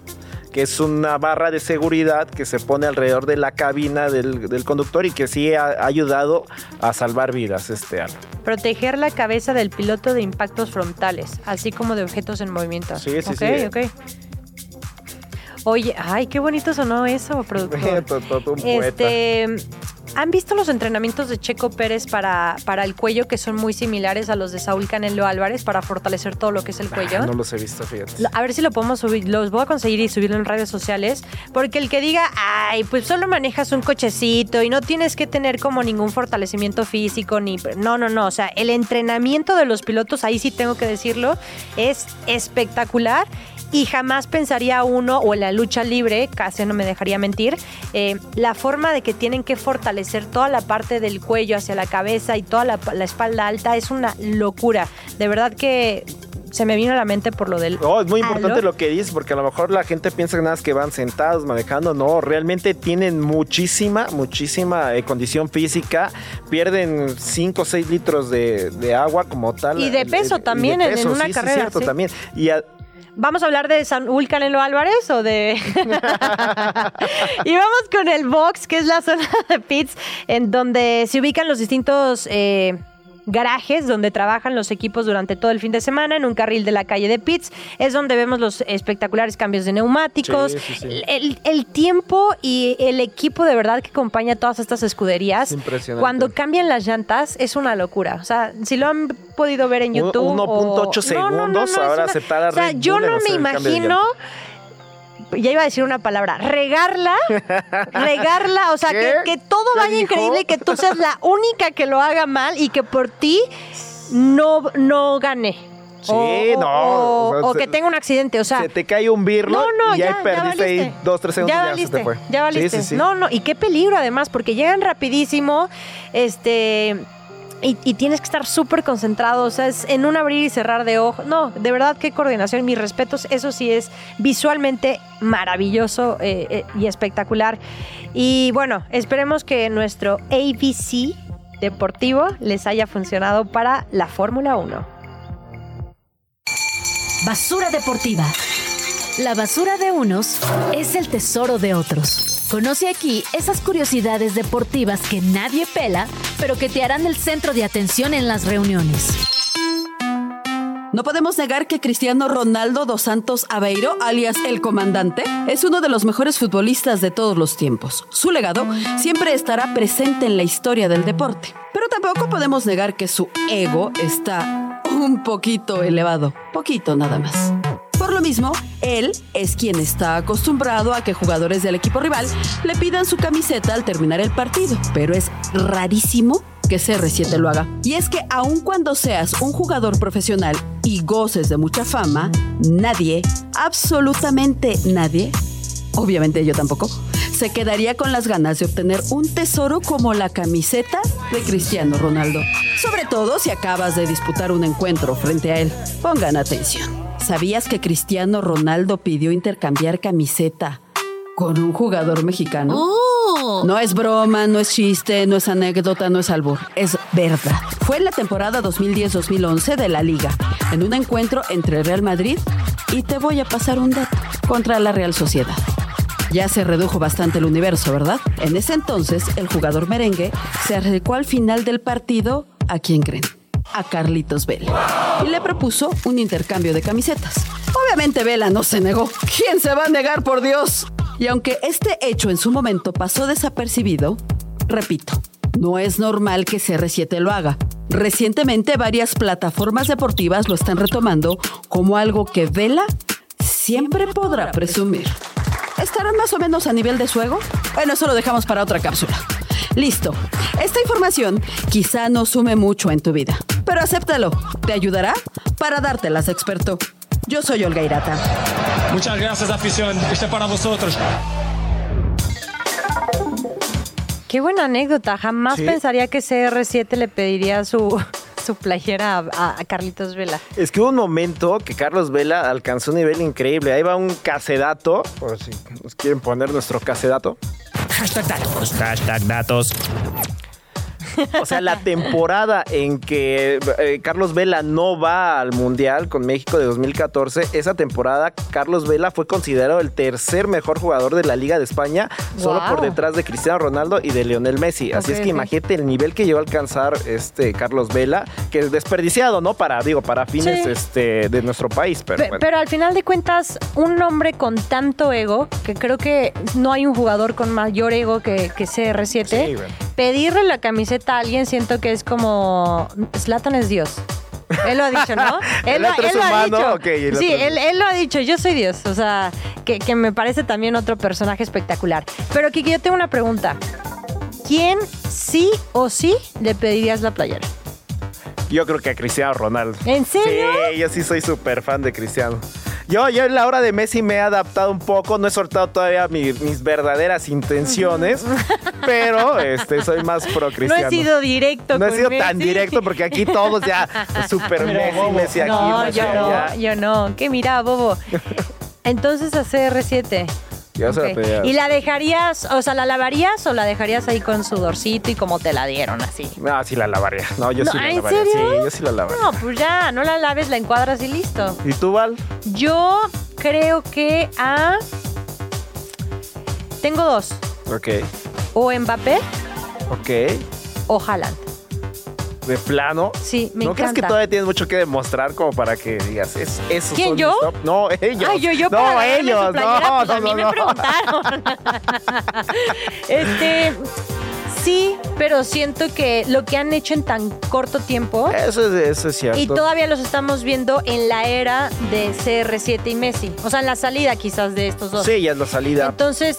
Que es una barra de seguridad que se pone alrededor de la cabina del, del conductor y que sí ha, ha ayudado a salvar vidas este halo. Proteger la cabeza del piloto de impactos frontales, así como de objetos en movimiento. Sí, sí, Ok, sí. ok. Oye, ay, qué bonito sonó eso, productor. Este, ¿Han visto los entrenamientos de Checo Pérez para, para el cuello que son muy similares a los de Saúl Canelo Álvarez para fortalecer todo lo que es el cuello? Ah, no los he visto, fíjate. A ver si lo podemos subir, los voy a conseguir y subirlo en redes sociales, porque el que diga, ay, pues solo manejas un cochecito y no tienes que tener como ningún fortalecimiento físico, ni... No, no, no, o sea, el entrenamiento de los pilotos, ahí sí tengo que decirlo, es espectacular y jamás pensaría uno, o en la lucha libre, casi no me dejaría mentir, eh, la forma de que tienen que fortalecer toda la parte del cuello hacia la cabeza y toda la, la espalda alta es una locura. De verdad que se me vino a la mente por lo del... No, es muy importante lo que dices, porque a lo mejor la gente piensa que nada más que van sentados manejando. No, realmente tienen muchísima, muchísima eh, condición física. Pierden 5 o 6 litros de, de agua como tal. Y de peso también en- en una sí, sí, carrera, cierto, sí. también. Y a- ¿Vamos a hablar de Saúl Canelo Álvarez o de...? y vamos con el box, que es la zona de pits, en donde se ubican los distintos eh, garajes donde trabajan los equipos durante todo el fin de semana, en un carril de la calle de pits. Es donde vemos los espectaculares cambios de neumáticos. Sí, sí, sí. El, el tiempo y el equipo de verdad que acompaña todas estas escuderías. Es impresionante. Cuando cambian las llantas, es una locura. O sea, si lo han podido ver en YouTube... Un- 1.8 o- segundos, es ahora una- aceptar a O sea, yo no me imagino. Ya iba a decir una palabra, regarla, regarla, o sea, que, todo ¿Qué vaya dijo? increíble, que tú seas la única que lo haga mal y que por ti no, no gane. Sí, o, no, O, o sea, o se- que tenga un accidente, o sea. se te cae un birlo No, no, y ya, ahí ya perdiste ahí valiste. 2, 3 segundos ya y ya valiste, se te fue. ya valiste. Sí, sí, sí. No, no, y qué peligro además, porque llegan rapidísimo, este, y, tienes que estar súper concentrado, o sea, es en un abrir y cerrar de ojos. No, de verdad, qué coordinación, mis respetos, eso sí es visualmente maravilloso eh, eh, y espectacular. Y bueno, esperemos que nuestro ABC deportivo les haya funcionado para la Fórmula 1. Basura deportiva. La basura de unos es el tesoro de otros. Conoce aquí esas curiosidades deportivas que nadie pela, pero que te harán el centro de atención en las reuniones. No podemos negar que Cristiano Ronaldo dos Santos Aveiro, alias el comandante, es uno de los mejores futbolistas de todos los tiempos. Su legado siempre estará presente en la historia del deporte. Pero tampoco podemos negar que su ego está un poquito elevado. Poquito nada más. Por lo mismo, él es quien está acostumbrado a que jugadores del equipo rival le pidan su camiseta al terminar el partido, pero es rarísimo que CR7 lo haga. Y es que aun cuando seas un jugador profesional y goces de mucha fama, nadie, absolutamente nadie, obviamente yo tampoco, se quedaría con las ganas de obtener un tesoro como la camiseta de Cristiano Ronaldo. Sobre todo si acabas de disputar un encuentro frente a él. Pongan atención. ¿Sabías que Cristiano Ronaldo pidió intercambiar camiseta con un jugador mexicano? No es broma, no es chiste, no es anécdota, no es albur, es verdad. Fue en la temporada 2010-2011 de la liga, en un encuentro entre Real Madrid y te voy a pasar un dato, contra la Real Sociedad. Ya se redujo bastante el universo, ¿verdad? En ese entonces, el jugador merengue se acercó al final del partido, ¿a quién creen? A Carlitos Vela. Y le propuso un intercambio de camisetas. Obviamente Vela no se negó. ¿Quién se va a negar, por Dios? Y aunque este hecho en su momento pasó desapercibido, repito, no es normal que CR7 lo haga. Recientemente varias plataformas deportivas lo están retomando como algo que Vela siempre podrá presumir. ¿Estarán más o menos a nivel de su ego? Bueno, eso lo dejamos para otra cápsula. Listo. Esta información quizá no sume mucho en tu vida, pero acéptalo. Te ayudará para dártelas, experto. Yo soy Olga Irata. Muchas gracias, afición. Este para vosotros. Qué buena anécdota. Jamás Sí. pensaría que CR7 le pediría su, su playera a, a Carlitos Vela. Es que hubo un momento que Carlos Vela alcanzó un nivel increíble. Ahí va un casedato, por si nos quieren poner nuestro casedato. Hashtag datos. Hashtag datos. O sea, la temporada en que eh, Carlos Vela no va al Mundial con México de 2014, esa temporada Carlos Vela fue considerado el tercer mejor jugador de la Liga de España, solo por detrás de Cristiano Ronaldo y de Lionel Messi. Así es que imagínate el nivel que llegó a alcanzar este Carlos Vela, que es desperdiciado, ¿no? Para, digo, para fines Sí. este, de nuestro país, pero Pe- bueno. Pero al final de cuentas, un hombre con tanto ego, que creo que no hay un jugador con mayor ego que, que CR7, Sí, güey. Pedirle la camiseta a alguien siento que es como... Zlatan es Dios. Él lo ha dicho, ¿no? El lo- es lo ha dicho. sí, otro- él, él lo ha dicho, yo soy Dios. O sea, que, que me parece también otro personaje espectacular. Pero Kiki, yo tengo una pregunta. ¿Quién sí o sí le pedirías la playera? Yo creo que a Cristiano Ronaldo. ¿En serio? Sí, yo sí soy súper fan de Cristiano. Yo, yo en la hora de Messi me he adaptado un poco, no he soltado todavía mis verdaderas intenciones, pero este, soy más pro cristiano. No he sido directo. No he sido tan directo porque aquí todos ya super Messi. Messi aquí. No, yo no, yo no. Que mira, bobo. Entonces hace R7. Ya se la pedía. ¿Y la dejarías, o sea, la lavarías o la dejarías ahí con sudorcito y como te la dieron así? No, sí la lavaría. No, yo sí la lavaría. Sí, yo sí la lavaría. No, pues ya, no la laves, la encuadras y listo. ¿Y tú, Val? Yo creo que a. Tengo dos. Ok. O Mbappé. Ok. O Haaland. De plano. Sí, me ¿No crees que todavía tienes mucho que demostrar como para que digas, es, esos ¿Quién, son yo? mis top"? No, ellos. Ay, yo, yo no, para ellos. su playera, no, pues no, a mí no, me no. preguntaron. este, sí, pero siento que lo que han hecho en tan corto tiempo Eso es, eso es cierto. y todavía los estamos viendo en la era de CR7 y Messi, o sea, en la salida quizás de estos dos. Sí, ya es la salida. Entonces,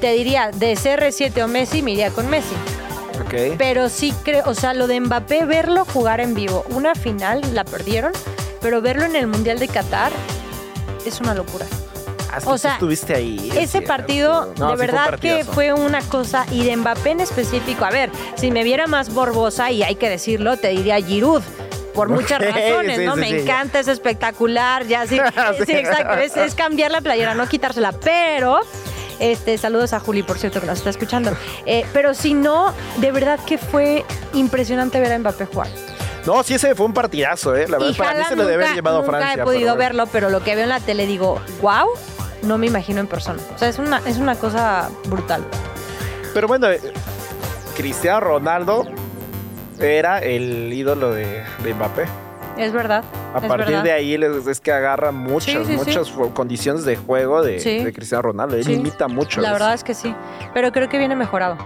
te diría, de CR7 o Messi, me iría con Messi. Pero sí creo, o sea, lo de Mbappé, verlo jugar en vivo, una final la perdieron, pero verlo en el Mundial de Qatar es una locura. Ah, o sea, estuviste ahí. es Ese cierto. partido, No, sí de fue verdad que fue una cosa, y de Mbappé en específico, a ver, si me viera más borbosa, y hay que decirlo, te diría Giroud. Por muchas razones, sí, ¿no? sí, me encanta, es espectacular, ya sí, exacto, es, es cambiar la playera, no quitársela, pero... Este, saludos a Juli, por cierto, que nos está escuchando. Eh, pero si no, de verdad que fue impresionante ver a Mbappé jugar. No, sí, ese fue un partidazo, ¿eh? La verdad, para mí se lo debe haber nunca- llevado a nunca Francia. he podido pero- verlo, pero lo que veo en la tele digo, wow, no me imagino en persona. O sea, es una, es una cosa brutal. Pero bueno, eh, Cristiano Ronaldo era el ídolo de, de Mbappé. Es verdad. A es partir verdad. de ahí es que agarra muchas, Sí, sí, sí. muchas condiciones de juego de, de Cristiano Ronaldo. Él imita mucho. La verdad es que sí. Pero creo que viene mejorado.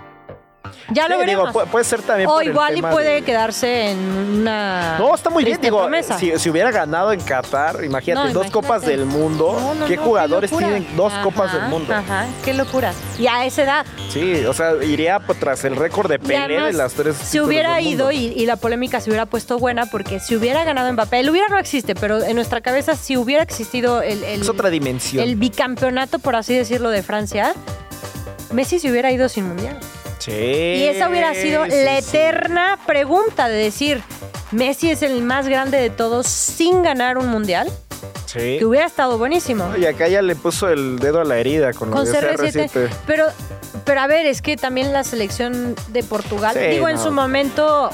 Ya lo Sí, digo, veremos. puede ser también o por el igual y puede de- quedarse en una. No, está muy bien. Digo, si, si hubiera ganado en Qatar, imagínate, No, dos copas del mundo. No, no, ¿Qué jugadores tienen dos copas del mundo? Ajá, qué locura. Y a esa edad. Sí, o sea, iría pues, tras el récord de Pelé de las tres. Títulos hubiera del ido y, y la polémica se hubiera puesto buena porque si hubiera ganado Mbappé, el hubiera no existe, pero en nuestra cabeza si hubiera existido el, el, Es otra dimensión. el bicampeonato, por así decirlo, de Francia, Messi se hubiera ido sin mundial. Sí. Y esa hubiera sido sí, la sí. eterna pregunta de decir, Messi es el más grande de todos sin ganar un mundial, Sí. que hubiera estado buenísimo. Y acá ya le puso el dedo a la herida con, Con lo de CR7. CR7. Pero, pero a ver, es que también la selección de Portugal, Sí, digo, en su momento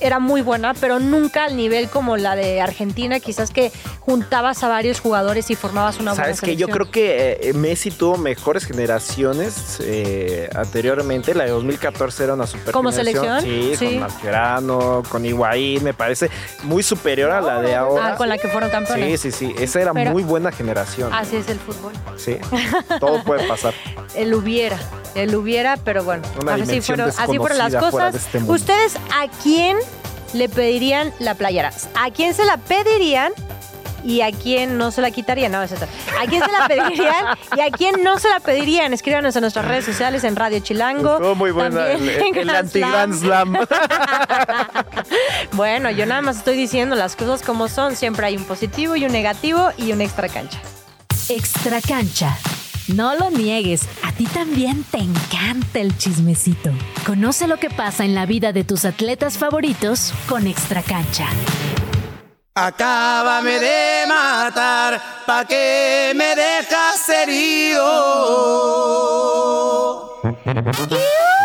era muy buena, pero nunca al nivel como la de Argentina, quizás que juntabas a varios jugadores y formabas una Sabes buena que yo creo que eh, Messi tuvo mejores generaciones eh, anteriormente. La de 2014 era una super ¿Como selección? Sí, Sí. con Mascherano, con Higuaín, me parece muy superior a la de ahora. Ah, con la que fueron Sí, campeones. sí, sí. Esa era Pero- muy buena generación. Así es el fútbol. Sí, todo puede pasar. El hubiera, el hubiera, pero bueno, así fueron, así fueron las cosas. este. ¿Ustedes a quién le pedirían la playera? ¿A quién se la pedirían? ¿Y a quién no se la quitarían? No, es cierto. ¿A quién se la pedirían? ¿Y a quién no se la pedirían? Escríbanos en nuestras redes sociales, en Radio Chilango. Estuvo muy buena el, el Grand anti-Grand Slam. Bueno, yo nada más estoy diciendo las cosas como son. Siempre hay un positivo y un negativo y un extra cancha. Extra cancha. No lo niegues, a ti también te encanta el chismecito. Conoce lo que pasa en la vida de tus atletas favoritos con Extra cancha. Acábame de matar, pa' que me dejas herido.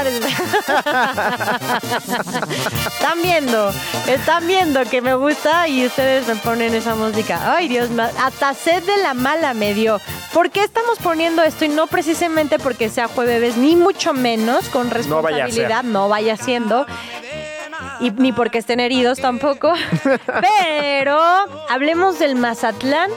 están viendo, están viendo que me gusta y ustedes me ponen esa música. Ay, Dios, hasta sed de la mala me dio. ¿Por qué estamos poniendo esto? Y no precisamente porque sea jueves, ni mucho menos con responsabilidad, no vaya, siendo. No vaya siendo y ni porque estén heridos tampoco. Pero hablemos del Mazatlán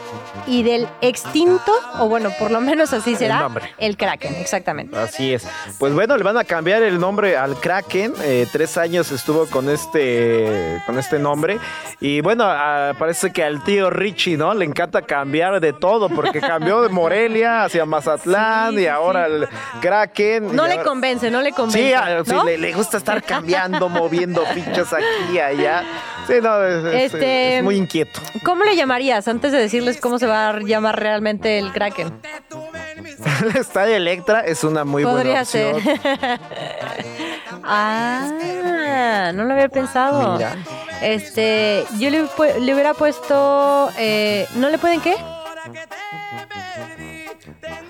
y del extinto, o bueno, por lo menos así será, el, Kraken, exactamente. Así es. Pues bueno, le van a cambiar el nombre al Kraken. Eh, tres años estuvo con este, con este nombre. Y bueno, a, parece que al tío Richie, ¿no? Le encanta cambiar de todo, porque cambió de Morelia hacia Mazatlán y ahora sí. el Kraken. No le convence, no le convence. Ah, sí, sí le, le gusta estar cambiando, moviendo fichas aquí y allá. Sí, no, es, Este- es muy inquieto. ¿Cómo le llamarías antes de decirles cómo se va a llamar realmente el Kraken? El estadio Electra es una muy buena Podría ser. ah, no lo había pensado. Este, yo le, le hubiera puesto, eh, ¿no le pueden qué?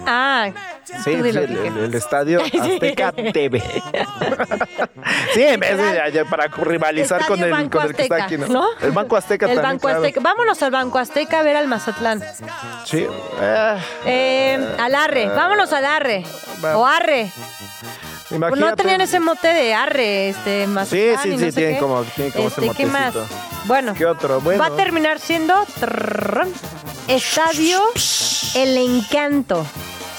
Ah, Sí, sí el, el, estadio Azteca TV. sí, en vez de para rivalizar con el, con el que está aquí, ¿no? El Banco Azteca el Banco. Azteca. Vámonos al Banco Azteca a ver al Mazatlán. Sí. Eh, eh al Arre. Eh. Vámonos al Arre. O Arre. Pues Imagínate. No tenían ese mote de arre, este, más. Sí, sí, sí, no tienen, como, tienen como, ese este, ¿Qué más? Bueno. Va a terminar siendo Estadio El Encanto.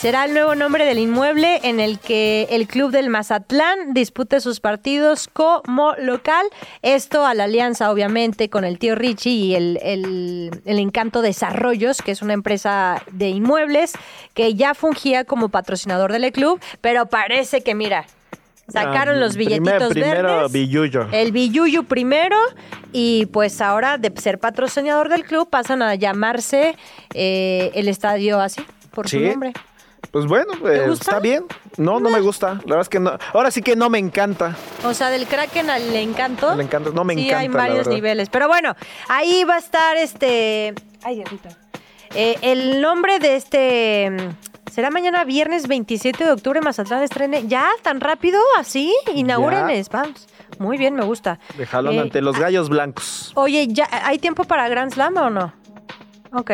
Será el nuevo nombre del inmueble en el que el club del Mazatlán dispute sus partidos como local. Esto a la alianza, obviamente, con el tío Richie y el, el, Encanto Desarrollos, que es una empresa de inmuebles que ya fungía como patrocinador del club, pero parece que, mira, Sacaron ah, los billetitos primer, primero verdes. El Billuyo primero. Y pues ahora, de ser patrocinador del club, pasan a llamarse eh, el estadio así, por su nombre. Pues bueno, gusta? está bien. No, no me gusta. La verdad es que no. Ahora sí que no me encanta. O sea, del Kraken al encanto. Le encanta, no me sí, encanta. hay la varios niveles. Pero bueno, ahí va a estar este. Ay, Diosito. Eh, el nombre de este. Será mañana viernes 27 de octubre, Mazatlán estrene. ¿Ya? ¿Tan rápido? ¿Así? Inauguren Vamos. Muy bien, me gusta. De jalón Eh, ante los gallos blancos. Oye, ¿ya hay tiempo para Grand Slam o no? Ok.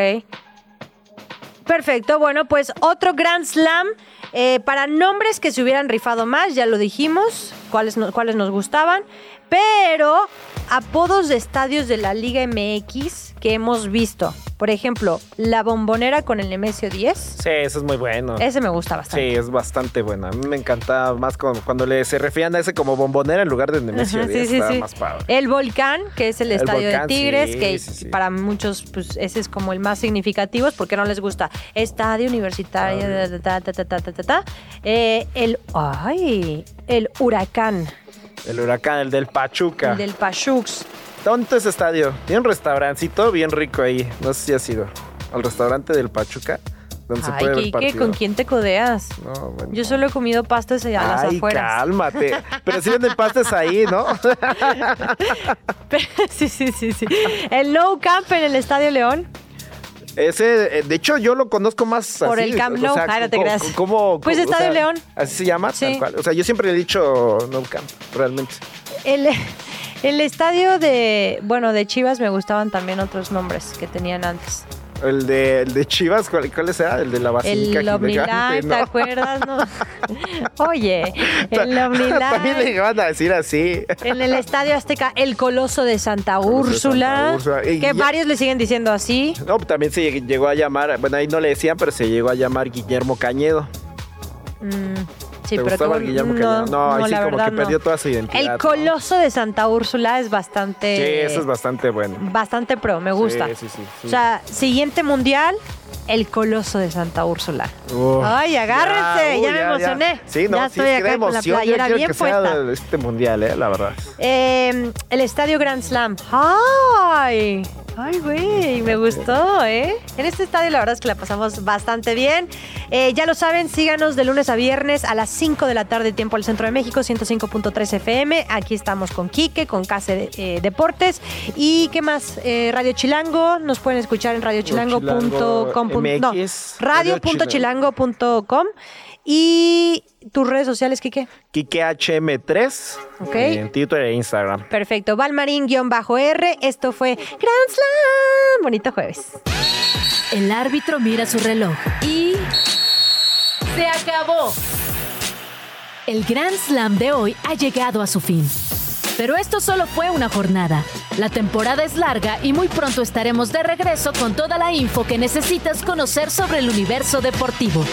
Perfecto, bueno, pues otro Grand Slam eh, para nombres que se hubieran rifado más, ya lo dijimos, cuáles, cuáles nos gustaban, pero apodos de estadios de la Liga MX que hemos visto. Por ejemplo, la bombonera con el Nemesio 10. Sí, eso es muy bueno. Ese me gusta bastante. Sí, es bastante buena. A mí me encantaba más cuando le se referían a ese como bombonera en lugar de Nemesio. Ajá, 10, sí, sí, sí. más padre. El volcán, que es el El estadio volcán, de Tigres, que para muchos, pues ese es como el más significativo, porque no les gusta. Estadio universitario, ta, ta, ta, ta, ta, ta, ta. Eh, el, ay, el huracán, El huracán, el del Pachuca. el del Pachux. ¿Dónde ese estadio? Tiene un restaurancito bien rico ahí. No sé si has ido. Al restaurante del Pachuca. Donde se Ay, puede ver el Kike, partido. ¿con quién te codeas? No, bueno. Yo solo he comido pastas a las Ay, afueras. cálmate. Pero si venden pastes ahí, ¿no? sí, sí, sí, sí. El No Camp en el Estadio León. Ese, eh, de hecho, yo lo conozco más Por así, el Camp o Nou, sea, ah, no te ¿cómo- creas. cómo- Pues Estadio sea, León. Así se llama, Sí. tal cual. O sea, yo siempre le he dicho No Camp, realmente. El, el estadio de, bueno, de Chivas me gustaban también otros nombres que tenían antes. El de, el de Chivas, ¿cuál, cuál era? El de la Basílica El Omnilife, Gigante, ¿te ¿no? acuerdas? No. Oye, el También le iban a decir así. En el Estadio Azteca, el Coloso de Santa Úrsula. Que varios le siguen diciendo así. No, también se llegó a llamar, bueno, ahí no le decían, pero se llegó a llamar Guillermo Cañedo. Mm, sí, ¿Te pero gustaba qué el Guillermo no, Cañedo? No, ahí sí la como verdad que perdió no. toda su identidad. El ¿no? Coloso de Santa Úrsula es bastante. Sí, eso es bastante bueno. Bastante pro, me gusta. Sí, sí, sí, sí. O sea, siguiente mundial, el Coloso de Santa Úrsula. Ay, agárrense, ya, me emocioné. Sí, no, ya estoy acá con la playera bien que puesta. este mundial, eh, la verdad. Eh, el Estadio Grand Slam. ¡Ay! Ay, güey, me gustó, ¿eh? En este estadio la verdad es que la pasamos bastante bien. Eh, ya lo saben, síganos de lunes a viernes a las 5 de la tarde, tiempo al Centro de México, 105.3 FM. Aquí estamos con Quique, con Case eh, Deportes. ¿Y qué más? Eh, Radio Chilango, nos pueden escuchar en radiochilango.com. Chilango No, radio.chilango.com. Y tus redes sociales, Quique. Quique HM3 Ok. en Twitter e Instagram. Perfecto. Valmarín-R. Esto fue Grand Slam. Bonito jueves. El árbitro mira su reloj y... ¡Se acabó! El Grand Slam de hoy ha llegado a su fin. Pero esto solo fue una jornada. La temporada es larga y muy pronto estaremos de regreso con toda la info que necesitas conocer sobre el universo deportivo.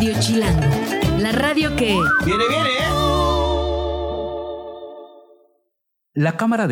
Radio Chilango, la radio que... Viene, viene, ¿eh? La Cámara de